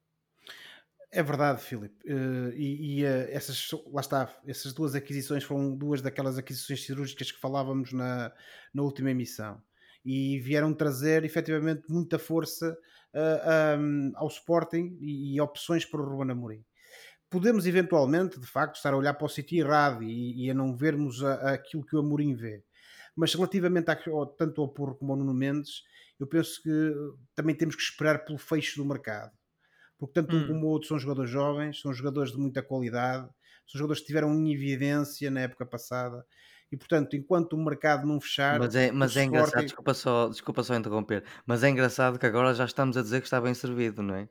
É verdade, Filipe. Uh, e, e uh, essas, lá está, essas duas aquisições foram duas daquelas aquisições cirúrgicas que falávamos na, na última emissão. E vieram trazer efetivamente muita força um, ao Sporting e, e, opções para o Ruben Amorim. Podemos eventualmente, de facto, estar a olhar para o sítio errado e, e, a não vermos a aquilo que o Amorim vê. Mas relativamente a, tanto ao Porro como ao Nuno Mendes, eu penso que também temos que esperar pelo fecho do mercado. Porque tanto um hum. como o outro são jogadores jovens, são jogadores de muita qualidade, são jogadores que tiveram em evidência na época passada. E portanto, enquanto o mercado não fechar. Mas é, mas é engraçado, desculpa só, desculpa só interromper, mas é engraçado que agora já estamos a dizer que está bem servido, não é?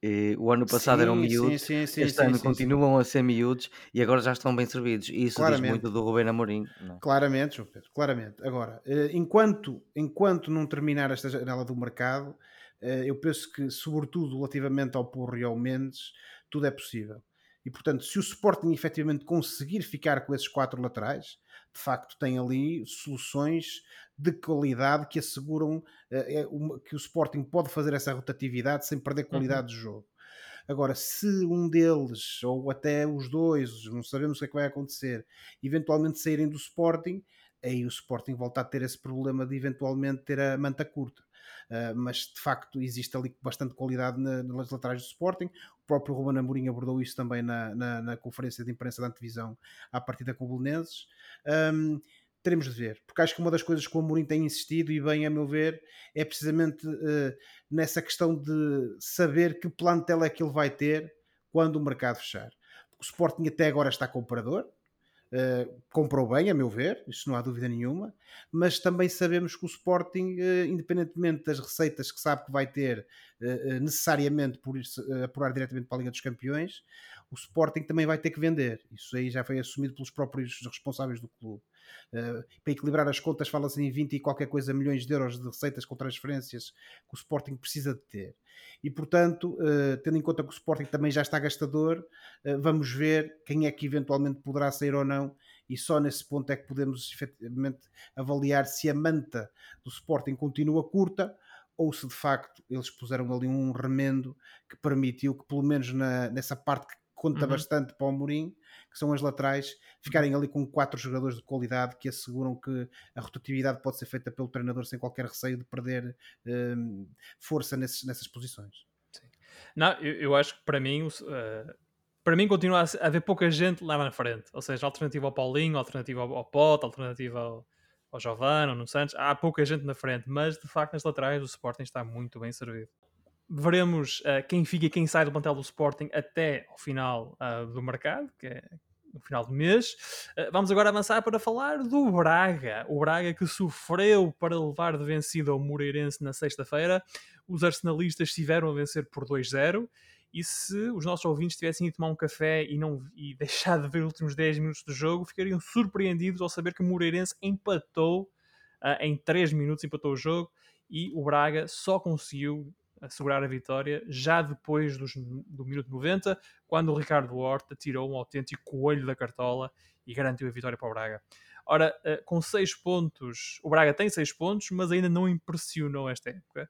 E o ano passado sim, eram miúdos, sim, sim, este ano continuam a ser miúdos e agora já estão bem servidos. E isso claramente. diz muito do Rubén Amorim. Não. É? Claramente, João Pedro, claramente. Agora, eh, enquanto, enquanto não terminar esta janela do mercado, eh, eu penso que, sobretudo relativamente ao Porro e ao Mendes, tudo é possível. E portanto, se o Sporting efetivamente conseguir ficar com esses quatro laterais, de facto tem ali soluções de qualidade que asseguram uh, que o Sporting pode fazer essa rotatividade sem perder uhum. qualidade uhum. de jogo. Agora, se um deles, ou até os dois, não sabemos o que é que vai acontecer, eventualmente saírem do Sporting, aí o Sporting volta a ter esse problema de eventualmente ter a manta curta. Uh, mas de facto existe ali bastante qualidade na, nas laterais do Sporting. O próprio Ruben Amorim abordou isso também na, na, na conferência de imprensa da antevisão à partida com o Belenenses. Um, teremos de ver, porque acho que uma das coisas que o Amorim tem insistido, e bem a meu ver, é precisamente uh, nessa questão de saber que plantel é que ele vai ter quando o mercado fechar. Porque o Sporting até agora está comprador, Uh, comprou bem, a meu ver, isso não há dúvida nenhuma, mas também sabemos que o Sporting, uh, independentemente das receitas que sabe que vai ter necessariamente por apurar diretamente para a Liga dos Campeões, o Sporting também vai ter que vender. Isso aí já foi assumido pelos próprios responsáveis do clube. Uh, para equilibrar as contas, fala-se em 20 e qualquer coisa milhões de euros de receitas com transferências que o Sporting precisa de ter. E portanto, uh, tendo em conta que o Sporting também já está gastador, uh, vamos ver quem é que eventualmente poderá sair ou não. E só nesse ponto é que podemos efetivamente avaliar se a manta do Sporting continua curta ou se de facto eles puseram ali um remendo que permitiu que, pelo menos na, nessa parte que conta uhum. bastante para o Mourinho, que são as laterais, ficarem ali com quatro jogadores de qualidade que asseguram que a rotatividade pode ser feita pelo treinador sem qualquer receio de perder um, força nesses, nessas posições. Sim. Não, eu, eu, acho que para mim, uh, para mim continua a haver pouca gente lá na frente, ou seja, alternativa ao Paulinho, alternativa ao, ao Pote, alternativa ao, ao Giovano, no Santos, há pouca gente na frente, mas de facto nas laterais o Sporting está muito bem servido veremos uh, quem fica e quem sai do plantel do Sporting até ao final uh, do mercado, que é no final do mês. Uh, vamos agora avançar para falar do Braga. O Braga que sofreu para levar de vencido ao Moreirense na sexta-feira. Os arsenalistas tiveram a vencer por 2-0. E se os nossos ouvintes tivessem ido tomar um café e, não, e deixado de ver os últimos 10 minutos do jogo, ficariam surpreendidos ao saber que o Moreirense empatou em 3 minutos, empatou o jogo e o Braga só conseguiu assegurar a vitória já depois dos, do minuto 90, quando o Ricardo Horta tirou um autêntico coelho da cartola e garantiu a vitória para o Braga. Ora, eh, com 6 pontos, o Braga tem 6 pontos, mas ainda não impressionou esta época.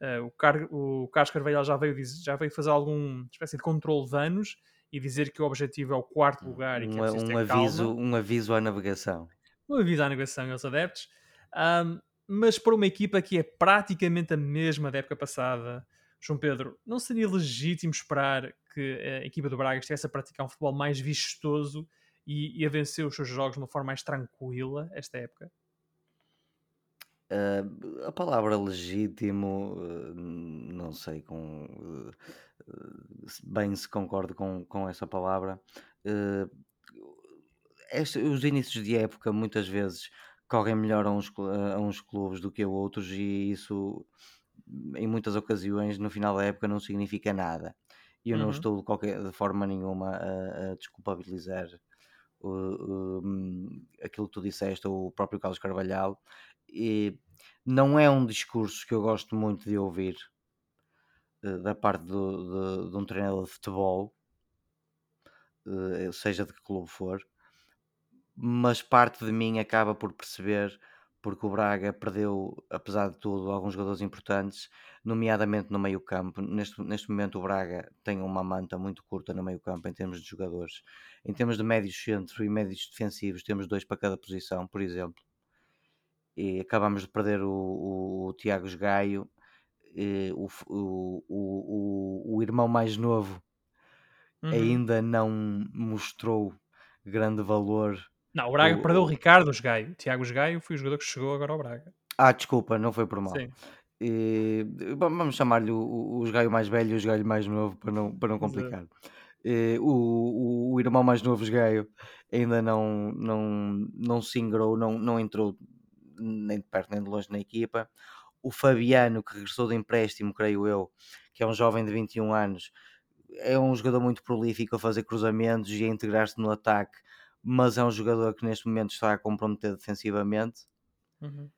Eh, o, Car o Carlos Carvalhal já veio, já veio fazer alguma espécie de controle de danos e dizer que o objetivo é o quarto lugar e que um, é um aviso, um aviso à navegação. Um aviso à navegação aos adeptos. Um, mas para uma equipa que é praticamente a mesma da época passada, João Pedro, não seria legítimo esperar que a equipa do Braga estivesse a praticar um futebol mais vistoso e, e a vencer os seus jogos de uma forma mais tranquila esta época? Uh, a palavra legítimo, uh, não sei com, uh, bem se concordo com, com essa palavra. Este, os inícios de época, muitas vezes, correm melhor a uns, a uns clubes do que a outros e isso em muitas ocasiões no final da época não significa nada. E eu uhum. não estou de, qualquer, de forma nenhuma a, a desculpabilizar o, o, aquilo que tu disseste, ou o próprio Carlos Carvalhal. E não é um discurso que eu gosto muito de ouvir uh, da parte do, de, de, um treinador de futebol, uh, seja de que clube for mas parte de mim acaba por perceber porque o Braga perdeu, apesar de tudo, alguns jogadores importantes, nomeadamente no meio campo. Neste, neste momento o Braga tem uma manta muito curta no meio campo em termos de jogadores. Em termos de médios centro e médios defensivos, temos dois para cada posição, por exemplo. E acabamos de perder o, o, o Tiago Gaio, o, o, o, o, irmão mais novo uhum. ainda não mostrou grande valor não, o Braga o, perdeu o Ricardo Gaio. Tiago Gaio foi o jogador que chegou agora ao Braga. Ah, desculpa, não foi por mal. Sim. E, vamos chamar-lhe o, o Gaio mais velho e o Gaio mais novo para não, para não complicar. E, o, o, irmão mais novo, Gaio, ainda não, não, não se ingrou, não, não entrou nem de perto nem de longe na equipa. O Fabiano, que regressou de empréstimo, creio eu, que é um jovem de 21 anos, é um jogador muito prolífico a fazer cruzamentos e a integrar-se no ataque mas é um jogador que neste momento está a comprometer defensivamente. Uhum.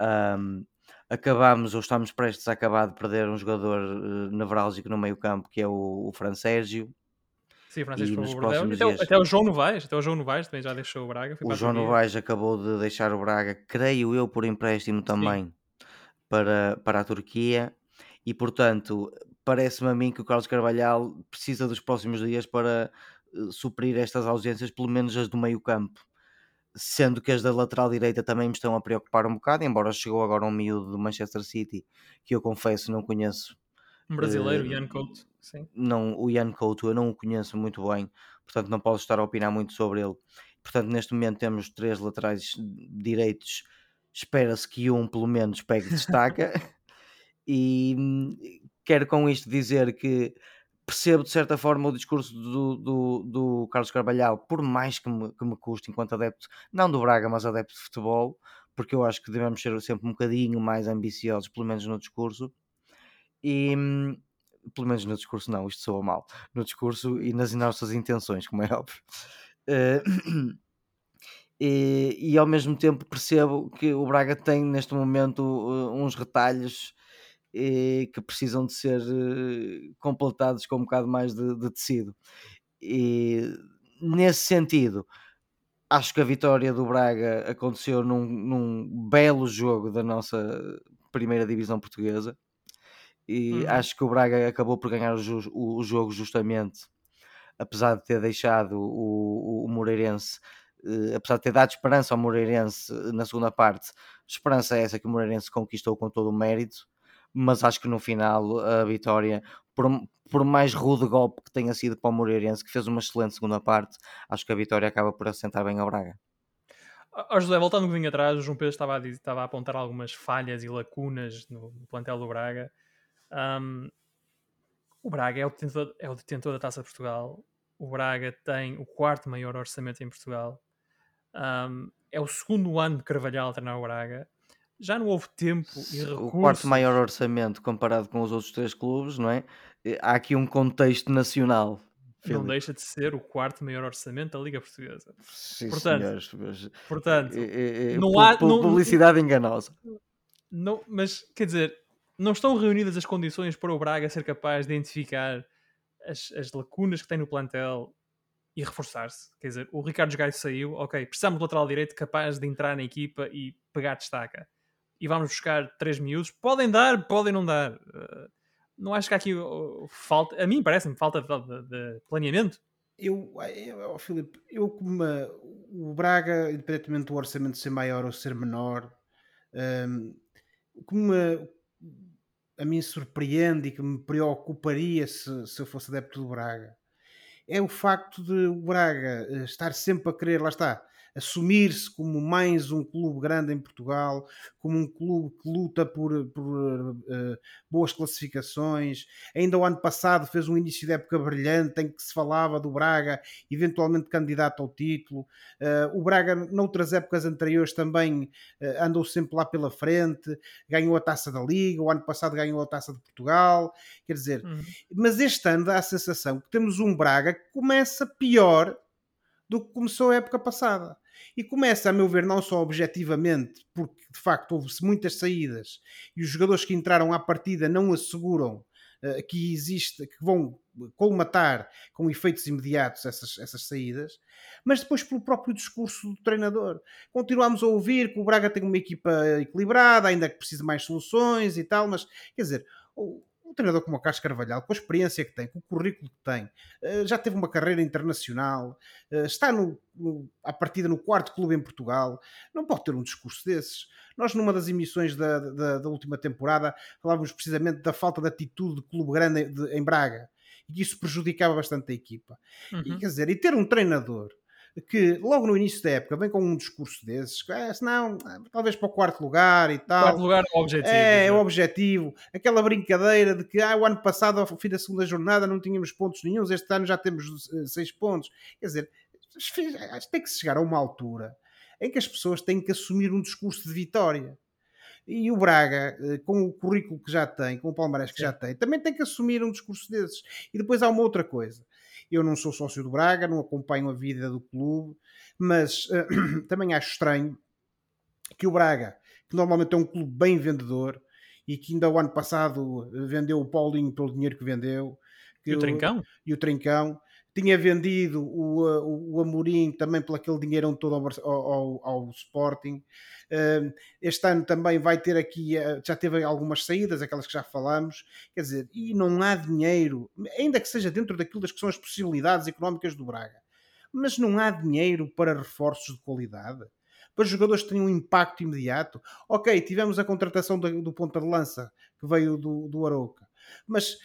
Um, acabamos ou estamos prestes a acabar de perder um jogador uh, nevrálgico no meio campo que é o, o Fran Sérgio. Sim, o Francisco nos próximos até, dias... até o João Novaes, até o João Novaes também já deixou o Braga. O João Novaes acabou de deixar o Braga, creio eu, por empréstimo também para, para a Turquia e portanto parece-me a mim que o Carlos Carvalhal precisa dos próximos dias para eh, suprir estas ausências, pelo menos as do meio campo. sendo que as da lateral direita também me estão a preocupar um bocado, embora chegou agora um miúdo do Manchester City que eu confesso não conheço. Um brasileiro, uh, Ian Couto, sim. Não, o Ian Couto eu não o conheço muito bem, portanto não posso estar a opinar muito sobre ele. Portanto, neste momento temos três laterais direitos. Espera-se que um, pelo menos, pegue destaca. (laughs) e hum, quero com isto dizer que percebo de certa forma o discurso do, do, do Carlos Carvalhal, por mais que me, que me custe enquanto adepto, não do Braga, mas adepto de futebol, porque eu acho que devemos ser sempre um bocadinho mais ambiciosos, pelo menos no discurso. E pelo menos no discurso, não, isto soa mal. No discurso e nas nossas intenções, como é (laughs) óbvio. Uh, e, e, ao mesmo tempo percebo que o Braga tem neste momento uh, uns retalhos e que precisam de ser uh, completados com um bocado mais de, de, tecido. E nesse sentido, acho que a vitória do Braga aconteceu num, num belo jogo da nossa primeira divisão portuguesa. E uhum. acho que o Braga acabou por ganhar o, o, jogo justamente, apesar de ter deixado o, o Moreirense Uh, apesar de ter dado esperança ao Moreirense na segunda parte, esperança é essa que o Moreirense conquistou com todo o mérito, mas acho que no final a vitória, por, por mais rude golpe que tenha sido para o Moreirense, que fez uma excelente segunda parte, acho que a vitória acaba por assentar bem ao Braga. Oh, José, voltando um bocadinho atrás, o João Pedro estava a, estava a apontar algumas falhas e lacunas no, no plantel do Braga. Um, o Braga é o, detentor, é o detentor da Taça de Portugal. O Braga tem o quarto maior orçamento em Portugal. Um, é o segundo ano de Carvalhal a treinar o Braga já não houve tempo e recursos. O quarto maior orçamento comparado com os outros três clubes, não é? Há aqui um contexto nacional. Não deixa de ser o quarto maior orçamento da Liga Portuguesa. Sim, portanto, senhores, mas... portanto é, é, não há publicidade não, enganosa. Não, mas quer dizer, não estão reunidas as condições para o Braga ser capaz de identificar as, as lacunas que tem no plantel e reforçar-se. Quer dizer, o Ricardo Gaio saiu, ok, precisamos de lateral direito capaz de entrar na equipa e pegar destaca e vamos buscar três miúdos. Podem dar, podem não dar. Uh, não acho que há aqui falta, a mim parece-me falta de, planeamento. Eu, eu Filipe, eu como o Braga, independentemente do orçamento ser maior ou ser menor, um, como uma, a mim surpreende e que me preocuparia se, se eu fosse adepto do Braga é o facto de o Braga eh, estar sempre a querer, lá está, assumir-se como mais um clube grande em Portugal, como um clube que luta por, por uh, boas classificações. Ainda o ano passado fez um início de época brilhante em que se falava do Braga, eventualmente candidato ao título. Uh, o Braga, noutras épocas anteriores, também uh, andou sempre lá pela frente, ganhou a taça da Liga, o ano passado ganhou a taça de Portugal. Quer dizer, uhum. mas este ano dá a sensação que temos um Braga que começa pior do que começou a época passada. E começa, a meu ver, não só objetivamente, porque de facto houve-se muitas saídas e os jogadores que entraram à partida não asseguram uh, que existe, que vão colmatar com efeitos imediatos essas, essas saídas, mas depois pelo próprio discurso do treinador. Continuamos a ouvir que o Braga tem uma equipa equilibrada, ainda que precise mais soluções e tal, mas quer dizer, treinador como o Carlos Carvalhal, com a experiência que tem, com o currículo que tem, eh, já teve uma carreira internacional, eh, está no, no, à partida no quarto clube em Portugal, não pode ter um discurso desses. Nós, numa das emissões da, da, da última temporada, falávamos precisamente da falta de atitude de clube grande de, em Braga e que isso prejudicava bastante a equipa. Uhum. E quer dizer, e ter um treinador que logo no início da época vem com um discurso desses, é, senão, talvez para o quarto lugar e tal. Quarto lugar é o objetivo. É, é o objetivo. Aquela brincadeira de que ah, o ano passado, ao fim da segunda jornada, não tínhamos pontos nenhums, este ano já temos eh, seis pontos. Quer dizer, tem que chegar a uma altura em que as pessoas têm que assumir um discurso de vitória. E o Braga, eh, com o currículo que já tem, com o Palmeiras que já tem, também tem que assumir um discurso desses. E depois há uma outra coisa. Eu não sou sócio do Braga, não acompanho a vida do clube, mas uh, (clears throat) também acho estranho que o Braga, que normalmente é um clube bem vendedor e que ainda o ano passado vendeu o Paulinho pelo dinheiro que vendeu. Que e o Trincão? E o Trincão. Tinha vendido o, o, o Amorim também pelo aquele dinheiro todo ao, ao, ao Sporting. Este ano também vai ter aqui, eh, já teve algumas saídas, aquelas que já falamos, quer dizer, e não há dinheiro, ainda que seja dentro daquilo das que são as possibilidades económicas do Braga. mas não há dinheiro para reforços de qualidade? Para jogadores que tenham um impacto imediato? Ok, tivemos a contratação do, do ponta de lança que veio do, do Arouca, mas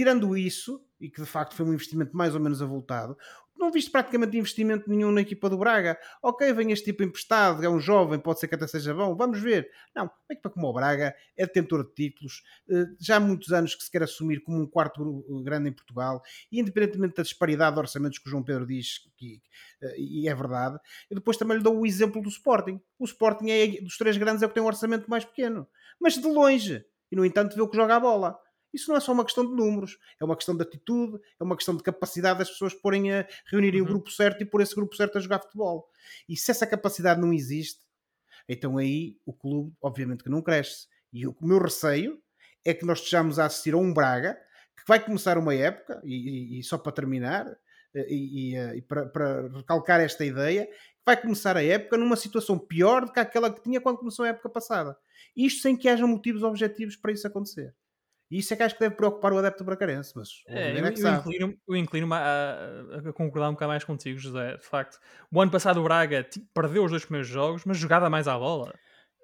tirando isso, e que de facto foi um investimento mais ou menos avultado, não viste praticamente investimento nenhum na equipa do Braga. Ok, vem este tipo emprestado, é um jovem, pode ser que até seja bom, vamos ver. Não, uma equipa como o Braga é detentor de títulos, eh, já há muitos anos que se quer assumir como um quarto grande em Portugal, e independentemente da disparidade de orçamentos que o João Pedro diz, que, eh, e é verdade, eu depois também lhe dou o exemplo do Sporting. O Sporting é dos três grandes é o que tem um orçamento mais pequeno, mas de longe, e no entanto vê o que joga a bola. Isso não é só uma questão de números, é uma questão de atitude, é uma questão de capacidade das pessoas porem a reunirem uhum. o grupo certo e pôr esse grupo certo a jogar futebol. E se essa capacidade não existe, então aí o clube, obviamente, que não cresce. E o meu receio é que nós estejamos a assistir a um Braga que vai começar uma época, e, e, e só para terminar, eh, e, eh, e para, para, recalcar esta ideia, vai começar a época numa situação pior do que aquela que tinha quando começou a época passada. Isto sem que haja motivos objetivos para isso acontecer. E isso é que acho que deve preocupar o adepto bracarense. Mas é, eu, é eu, inclino, eu inclino a, a, concordar um bocado mais contigo, José. De facto, o ano passado o Braga perdeu os dois primeiros jogos, mas jogava mais à bola.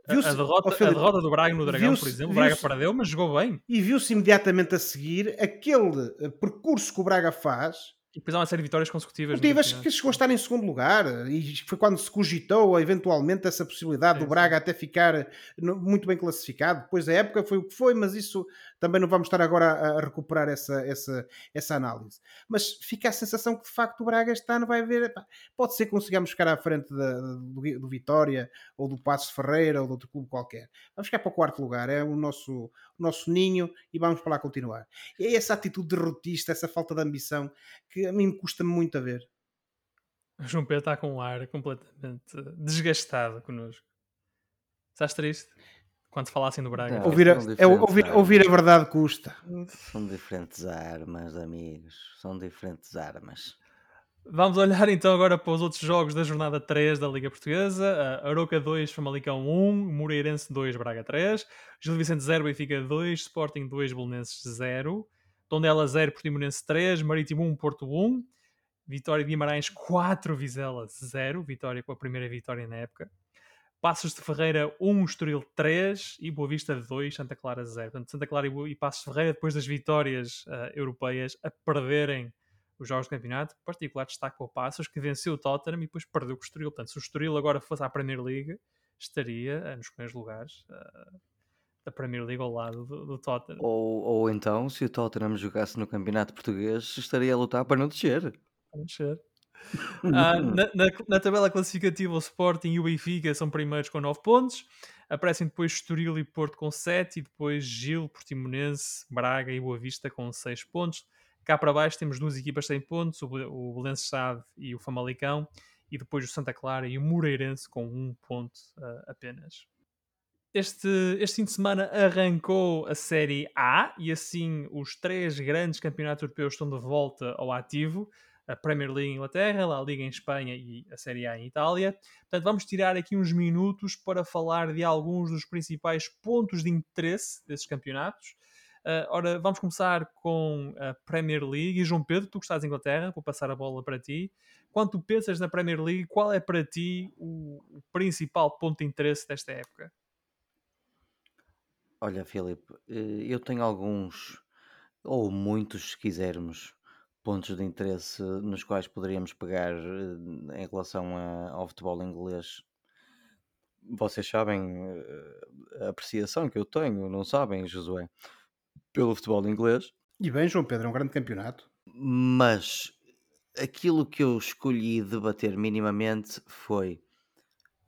A, a, derrota, a derrota do Braga no Dragão, por exemplo, o Braga perdeu, mas jogou bem. E viu-se imediatamente a seguir aquele eh, percurso que o Braga faz e depois há uma série de vitórias consecutivas. Consecutivas que chegou a estar em segundo lugar e foi quando se cogitou eventualmente essa possibilidade sim, do Braga até ficar muito bem classificado. Depois da época foi o que foi, mas isso também não vamos estar agora a, recuperar essa, essa, essa análise. Mas fica a sensação que de facto o Braga este ano vai ver. Pode ser que consigamos ficar à frente da, do, do, Vitória ou do Passos Ferreira ou de outro clube qualquer. Vamos ficar para o quarto lugar, é o nosso, nosso ninho e vamos para lá continuar. E é essa atitude derrotista, essa falta de ambição que a mim me custa muito a ver. O João Pedro está com um ar completamente desgastado connosco. Estás triste? quando falassem do Braga. Não, ouvir, a, é, ouvir, ouvir, a verdade custa. São diferentes armas, amigos. São diferentes armas. Vamos olhar então agora para os outros jogos da jornada 3 da Liga Portuguesa. Uh, Aroca 2, Famalicão 1, Moreirense 2, Braga 3, Gil Vicente 0, Benfica 2, Sporting 2, Bolonenses 0, Tondela 0, Portimonense 3, Marítimo 1, Porto 1, Vitória de Guimarães 4, Vizela 0, Vitória com a primeira vitória na época. Passos de Ferreira 1, Estoril 3 e Boa Vista 2, Santa Clara 0. Portanto, Santa Clara e, Passos de Ferreira, depois das vitórias uh, europeias, a perderem os jogos de campeonato, particular destaque para o Passos, que venceu o Tottenham e depois perdeu com o Estoril. Portanto, se o Estoril agora fosse à Premier League, estaria uh, nos primeiros lugares uh, da Premier League ao lado do, do Tottenham. Ou, ou então, se o Tottenham jogasse no campeonato português, estaria a lutar para não descer. Para não descer. (laughs) Ah, na, na, na, tabela classificativa, o Sporting e o Benfica são primeiros com 9 pontos. Aparecem depois Estoril e Porto com 7 e depois Gil, Portimonense, Braga e Boa Vista com 6 pontos. Cá para baixo temos duas equipas sem pontos, o, o Belenenses Sade e o Famalicão, e depois o Santa Clara e o Moreirense com um ponto uh, apenas. Este, este fim de semana arrancou a Série A e assim os três grandes campeonatos europeus estão de volta ao ativo a Premier League em Inglaterra, a Liga em Espanha e a Série A em Itália. Portanto, vamos tirar aqui uns minutos para falar de alguns dos principais pontos de interesse desses campeonatos. Uh, ora, vamos começar com a Premier League. E João Pedro, tu que estás em Inglaterra, vou passar a bola para ti. Quando tu pensas na Premier League, qual é para ti o, o principal ponto de interesse desta época? Olha, Filipe, eh, eu tenho alguns, ou muitos, se quisermos, pontos de interesse nos quais poderíamos pegar eh, em relação ao futebol inglês. Vocês sabem eh, a apreciação que eu tenho, não sabem, Josué, pelo futebol inglês. E bem, João Pedro, é um grande campeonato. Mas aquilo que eu escolhi debater minimamente foi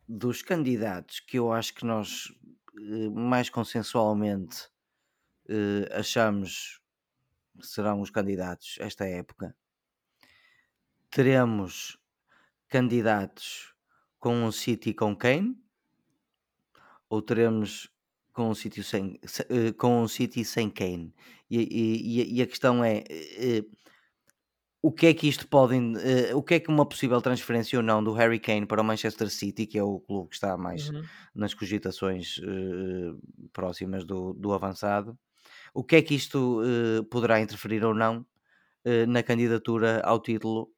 dos candidatos que eu acho que nós eh, mais consensualmente achamos serão os candidatos esta época. Teremos candidatos com um City com Kane ou teremos com um City sem, eh, com um City sem Kane? E, e, e a questão é eh, o que é que isto pode eh, o que é que uma possível transferência ou não do Harry Kane para o Manchester City, que é o clube que está mais uhum. nas cogitações próximas do, do avançado, o que é que isto poderá interferir ou não na candidatura ao título,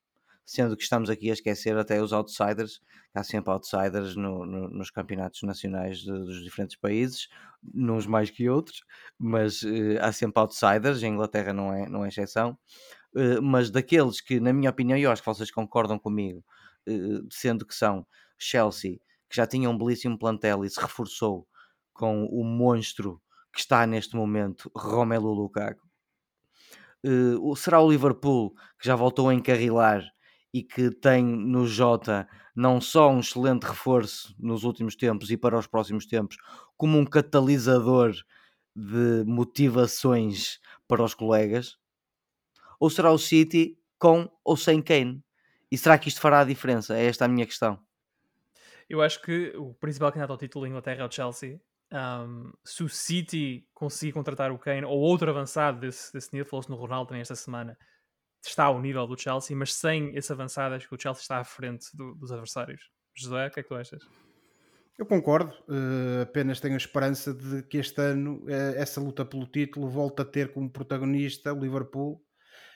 sendo que estamos aqui a esquecer até os outsiders, há sempre outsiders no, no, nos campeonatos nacionais de, dos diferentes países, uns mais que outros, mas uh, há sempre outsiders, a Inglaterra não é, não é exceção, uh, mas daqueles que, na minha opinião, e eu acho que vocês concordam comigo, uh, sendo que são Chelsea, que já tinha um belíssimo plantel e se reforçou com o monstro que está neste momento, Romelu Lukaku. Será o Liverpool que já voltou a encarrilar e que tem no Jota não só um excelente reforço nos últimos tempos e para os próximos tempos, como um catalisador de motivações para os colegas? Ou será o City com ou sem Kane? E será que isto fará a diferença? É esta a minha questão. Eu acho que o principal candidato ao título da Inglaterra é o Chelsea. Um, se o City conseguir contratar o Kane ou outro avançado desse, desse nível, falou-se no Ronaldo também esta semana, está ao nível do Chelsea, mas sem esse avançado, acho que o Chelsea está à frente do, dos adversários. José, o que é que tu achas? Eu concordo, uh, apenas tenho a esperança de que este ano uh, essa luta pelo título volte a ter como protagonista o Liverpool,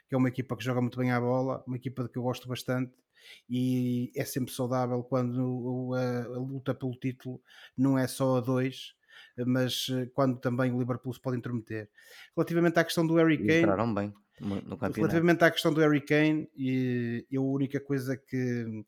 que é uma equipa que joga muito bem à bola, uma equipa de que eu gosto bastante e é sempre saudável quando a, a luta pelo título não é só a dois, mas eh, quando também o Liverpool se pode intermeter. Relativamente à questão do Harry Kane. Entraram bem. Relativamente à questão do Harry Kane, e, e a única coisa que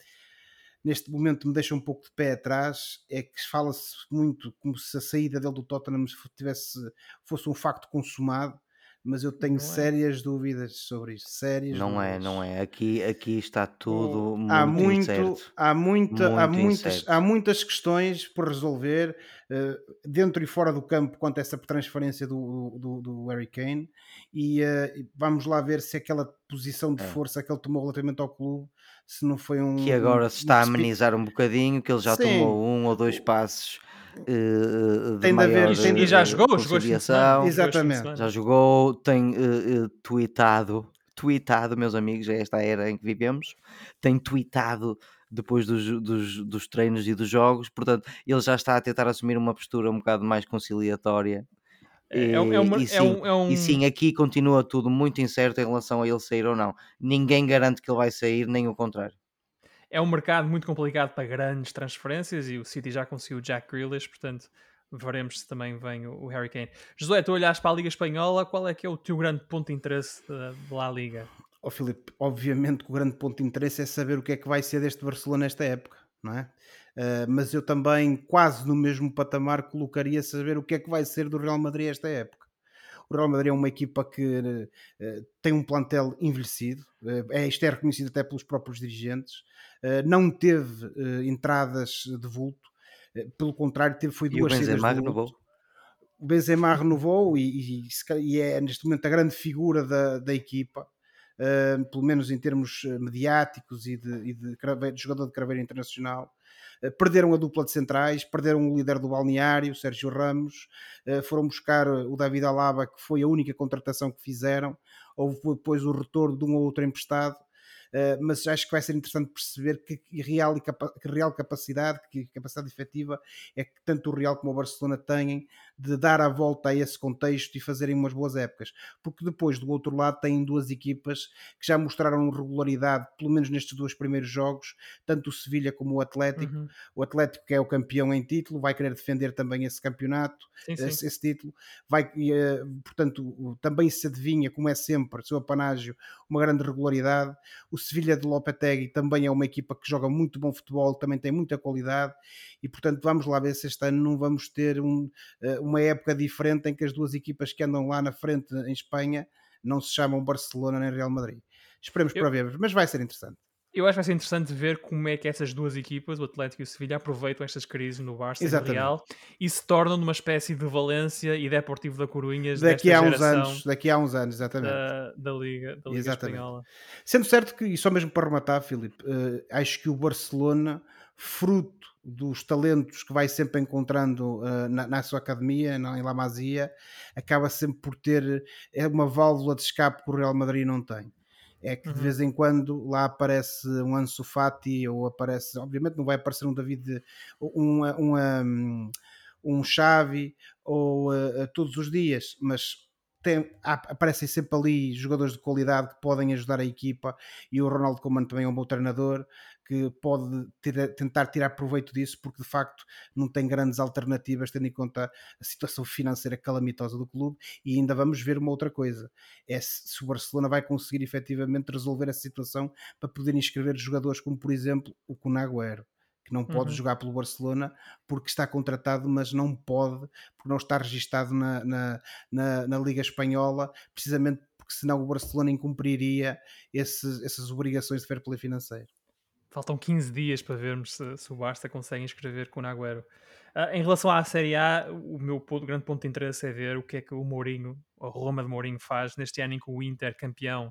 neste momento me deixa um pouco de pé atrás é que fala-se muito como se a saída dele do Tottenham tivesse, fosse um facto consumado mas eu tenho não é. sérias é. dúvidas sobre isso. Sérias não dúvidas. é, não é. Aqui, aqui está tudo oh, muito há muito, incerto. Há, muita, muito há, muitas, há muitas questões por resolver uh, dentro e fora do campo quanto a essa transferência do, do, do Harry Kane e uh, vamos lá ver se aquela posição de é. força que ele tomou relativamente ao clube se não foi um que agora se está um a amenizar um bocadinho que ele já Sim. tomou um ou dois passos uh, tem de haver tem, e já jogou, jogou exatamente. já jogou tem uh, tweetado tweetado meus amigos é esta era em que vivemos. Tem tweetado depois dos, dos, dos treinos e dos jogos. Portanto ele já está a tentar assumir uma postura um bocado mais conciliatória. É, é, uma, e, sim, é um, é um... e sim, aqui continua tudo muito incerto em relação a ele sair ou não. Ninguém garante que ele vai sair, nem o contrário é um mercado muito complicado para grandes transferências e o City já conseguiu o Jack Grealish, portanto veremos se também vem o, Harry Kane. José, tu olhas para a Liga Espanhola, qual é que é o teu grande ponto de interesse da, La Liga? Oh, Filipe, obviamente que o grande ponto de interesse é saber o que é que vai ser deste Barcelona nesta época, não é? Uh, mas eu também, quase no mesmo patamar, colocaria saber o que é que vai ser do Real Madrid esta época. O Real Madrid é uma equipa que uh, tem um plantel envelhecido, uh, é, isto é reconhecido até pelos próprios dirigentes, uh, não teve entradas de vulto, pelo contrário, teve, foi duas e o Benzema renovou. O Benzema renovou e, e, e, é neste momento a grande figura da, da equipa. Pelo menos em termos mediáticos e de, e de, de jogador de craveira internacional. Eh, perderam a dupla de centrais, perderam o líder do balneário, Sérgio Ramos, eh, foram buscar o David Alaba, que foi a única contratação que fizeram, houve depois o retorno de um ou outro emprestado, eh, mas acho que vai ser interessante perceber que real, que real capacidade, que capacidade efetiva é que tanto o Real como o Barcelona têm de dar a volta a esse contexto e fazerem umas boas épocas, porque depois do outro lado têm duas equipas que já mostraram regularidade, pelo menos nestes dois primeiros jogos, tanto o Sevilha como o Atlético. Uhum. O Atlético, que é o campeão em título, vai querer defender também esse campeonato, sim, sim. Esse, esse, título, vai, eh, portanto, também se adivinha, como é sempre, seu apanágio, uma grande regularidade. O Sevilha de Lopetegui também é uma equipa que joga muito bom futebol, também tem muita qualidade e, portanto, vamos lá ver se este ano não vamos ter um, eh, uma época diferente em que as duas equipas que andam lá na frente em Espanha não se chamam Barcelona nem Real Madrid. Esperemos eu, para ver, mas vai ser interessante. Eu acho que vai ser interessante ver como é que essas duas equipas, o Atlético e o Sevilha, aproveitam estas crises no Barça e no Real e se tornam numa espécie de Valência e Deportivo da Corunhas daqui a uns anos, daqui a uns anos, exatamente. Da, da Liga, da Liga exatamente. Espanhola. Sendo certo que, e só mesmo para rematar, Filipe, uh, acho que o Barcelona, fruto dos talentos que vai sempre encontrando uh, na, na, sua academia, na, em La Masia, acaba sempre por ter é uma válvula de escape que o Real Madrid não tem. É que de uhum. vez em quando lá aparece um Ansu Fati ou aparece, obviamente não vai aparecer um David, um, um, um, Xavi ou uh, todos os dias, mas tem, aparecem sempre ali jogadores de qualidade que podem ajudar a equipa e o Ronaldo Koeman também é um bom treinador que pode ter, tentar tirar proveito disso porque de facto não tem grandes alternativas tendo em conta a situação financeira calamitosa do clube e ainda vamos ver uma outra coisa é se, o Barcelona vai conseguir efetivamente resolver essa situação para poder inscrever jogadores como por exemplo o Kunagüero que não pode uhum. jogar pelo Barcelona porque está contratado, mas não pode, porque não está registado na, na, na, na Liga Espanhola, precisamente porque senão o Barcelona incumpriria esses, essas obrigações de fair play financeiro. Faltam 15 dias para vermos se, se o Barça consegue inscrever com o Agüero. Uh, em relação à Série A, o meu ponto, grande ponto de interesse é ver o que é que o Mourinho, a Roma de Mourinho, faz neste ano em que o Inter, campeão,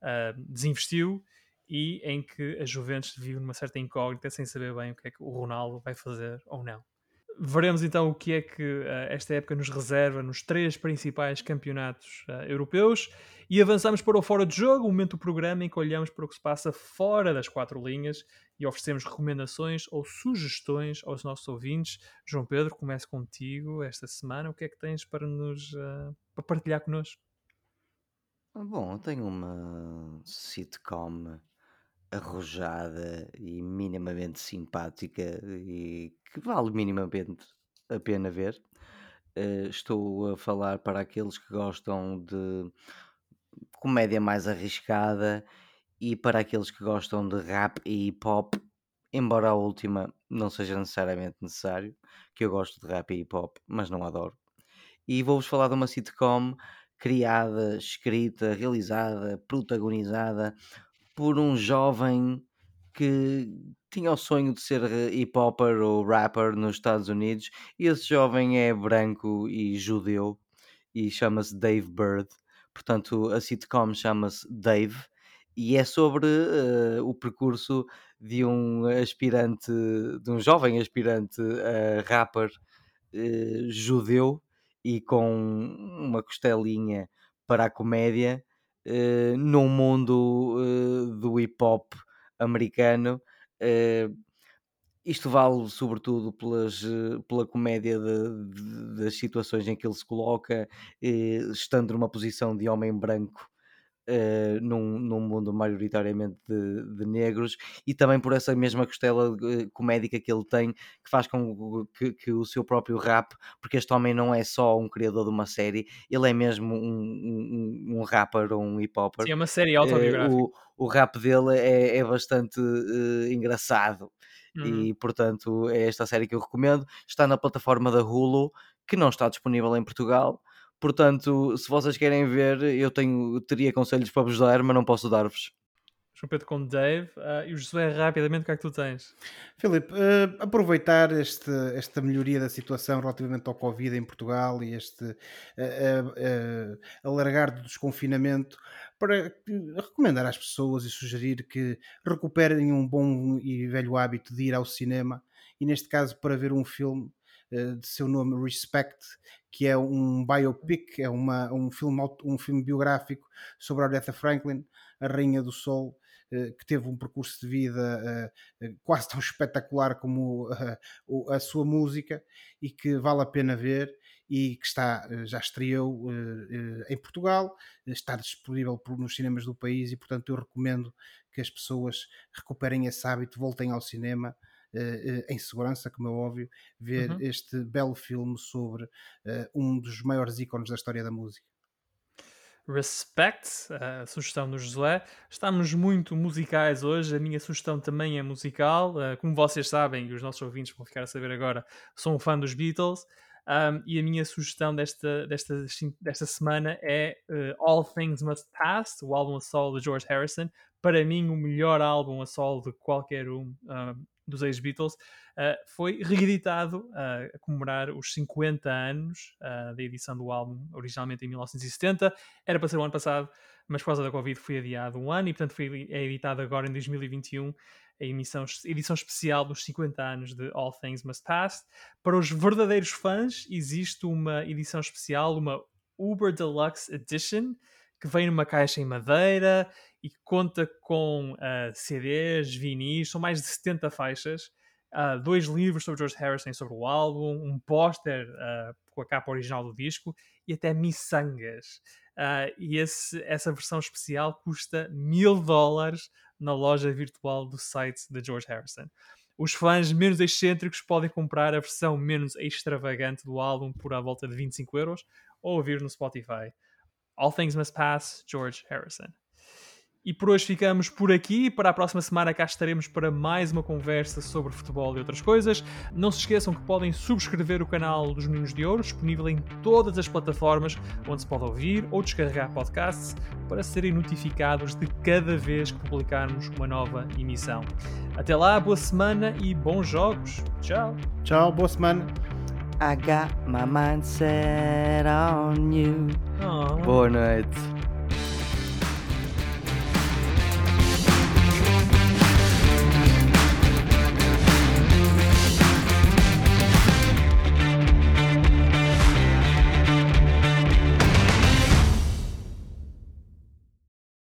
uh, desinvestiu e em que a Juventus vive numa certa incógnita sem saber bem o que é que o Ronaldo vai fazer ou não. Veremos então o que é que uh, esta época nos reserva nos três principais campeonatos uh, europeus e avançamos para o fora de jogo, o momento do programa em que olhamos para o que se passa fora das quatro linhas e oferecemos recomendações ou sugestões aos nossos ouvintes. João Pedro, começo contigo esta semana. O que é que tens para nos uh, para partilhar connosco? Bom, eu tenho uma sitcom arrojada e minimamente simpática e que vale minimamente a pena ver. Eh, estou a falar para aqueles que gostam de comédia mais arriscada e para aqueles que gostam de rap e hip hop, embora a última não seja necessariamente necessário, que eu gosto de rap e hip hop, mas não adoro. E vou-vos falar de uma sitcom criada, escrita, realizada, protagonizada por um jovem que tinha o sonho de ser hip hopper ou rapper nos Estados Unidos e esse jovem é branco e judeu e chama-se Dave Bird. Portanto, a sitcom chama-se Dave e é sobre uh, o percurso de um aspirante, de um jovem aspirante a rapper uh, judeu e com uma costelinha para a comédia uh, num mundo uh, do hip hop americano. Uh, isto vale sobretudo pelas, pela comédia de, de, das situações em que ele se coloca, estando numa posição de homem branco uh, num, num mundo maioritariamente de, de, negros e também por essa mesma costela uh, comédica que ele tem que faz com que, que, o seu próprio rap, porque este homem não é só um criador de uma série, ele é mesmo um, um, um rapper ou um hip hopper. Sim, é uma série autobiográfica. Uh, o, o rap dele é, é bastante engraçado. Uhum. E portanto é esta série que eu recomendo. Está na plataforma da Hulu, que não está disponível em Portugal, Portanto, se vocês querem ver, eu tenho, teria conselhos para vos dar, mas não posso dar-vos. João Pedro com Dave uh, e o Josué, rapidamente, o que é que tu tens? Filipe, uh, aproveitar este, esta melhoria da situação relativamente ao Covid em Portugal e este uh, alargar do desconfinamento para recomendar às pessoas e sugerir que recuperem um bom e velho hábito de ir ao cinema e, neste caso, para ver um filme de seu nome Respect, que é um biopic, é uma, um, filme, um filme biográfico sobre a Aretha Franklin, a Rainha do Sol, eh, que teve um percurso de vida eh, eh, quase tão espetacular como a sua música e que vale a pena ver e que está, já estreou em Portugal, está disponível nos cinemas do país e portanto eu recomendo que as pessoas recuperem esse hábito, voltem ao cinema em segurança, como é óbvio, ver uhum. este belo filme sobre uh, um dos maiores ícones da história da música. Respect, a sugestão do Josué. Estamos muito musicais hoje, a minha sugestão também é musical. Como vocês sabem, e os nossos ouvintes vão ficar a saber agora, sou um fã dos Beatles. Um, e a minha sugestão desta, desta, desta semana é uh, All Things Must Pass, o álbum a solo de George Harrison. Para mim, o melhor álbum a solo de qualquer um dos ex-Beatles, uh, foi reeditado uh, a comemorar os 50 anos uh, da edição do álbum, originalmente em 1970. Era para ser o ano passado, mas por causa da Covid foi adiado um ano e, portanto, foi é editado agora em 2021 a emissão, edição especial dos 50 anos de All Things Must Pass. Para os verdadeiros fãs, existe uma edição especial, uma Uber Deluxe Edition, que vem numa caixa em madeira e conta com uh, CDs, vinis, são mais de 70 faixas, uh, dois livros sobre George Harrison sobre o álbum, um póster uh, com a capa original do disco e até miçangas. Uh, e esse, essa versão especial custa mil dólares na loja virtual do site de George Harrison. Os fãs menos excêntricos podem comprar a versão menos extravagante do álbum por à volta de 25 euros ou ouvir no Spotify. All Things Must Pass, George Harrison. E por hoje ficamos por aqui. Para a próxima semana cá estaremos para mais uma conversa sobre futebol e outras coisas. Não se esqueçam que podem subscrever o canal dos Meninos de Ouro, disponível em todas as plataformas onde se pode ouvir ou descarregar podcasts para serem notificados de cada vez que publicarmos uma nova emissão. Até lá, boa semana e bons jogos. Tchau. Tchau, boa semana. I got my mindset on you. Oh. Boa noite.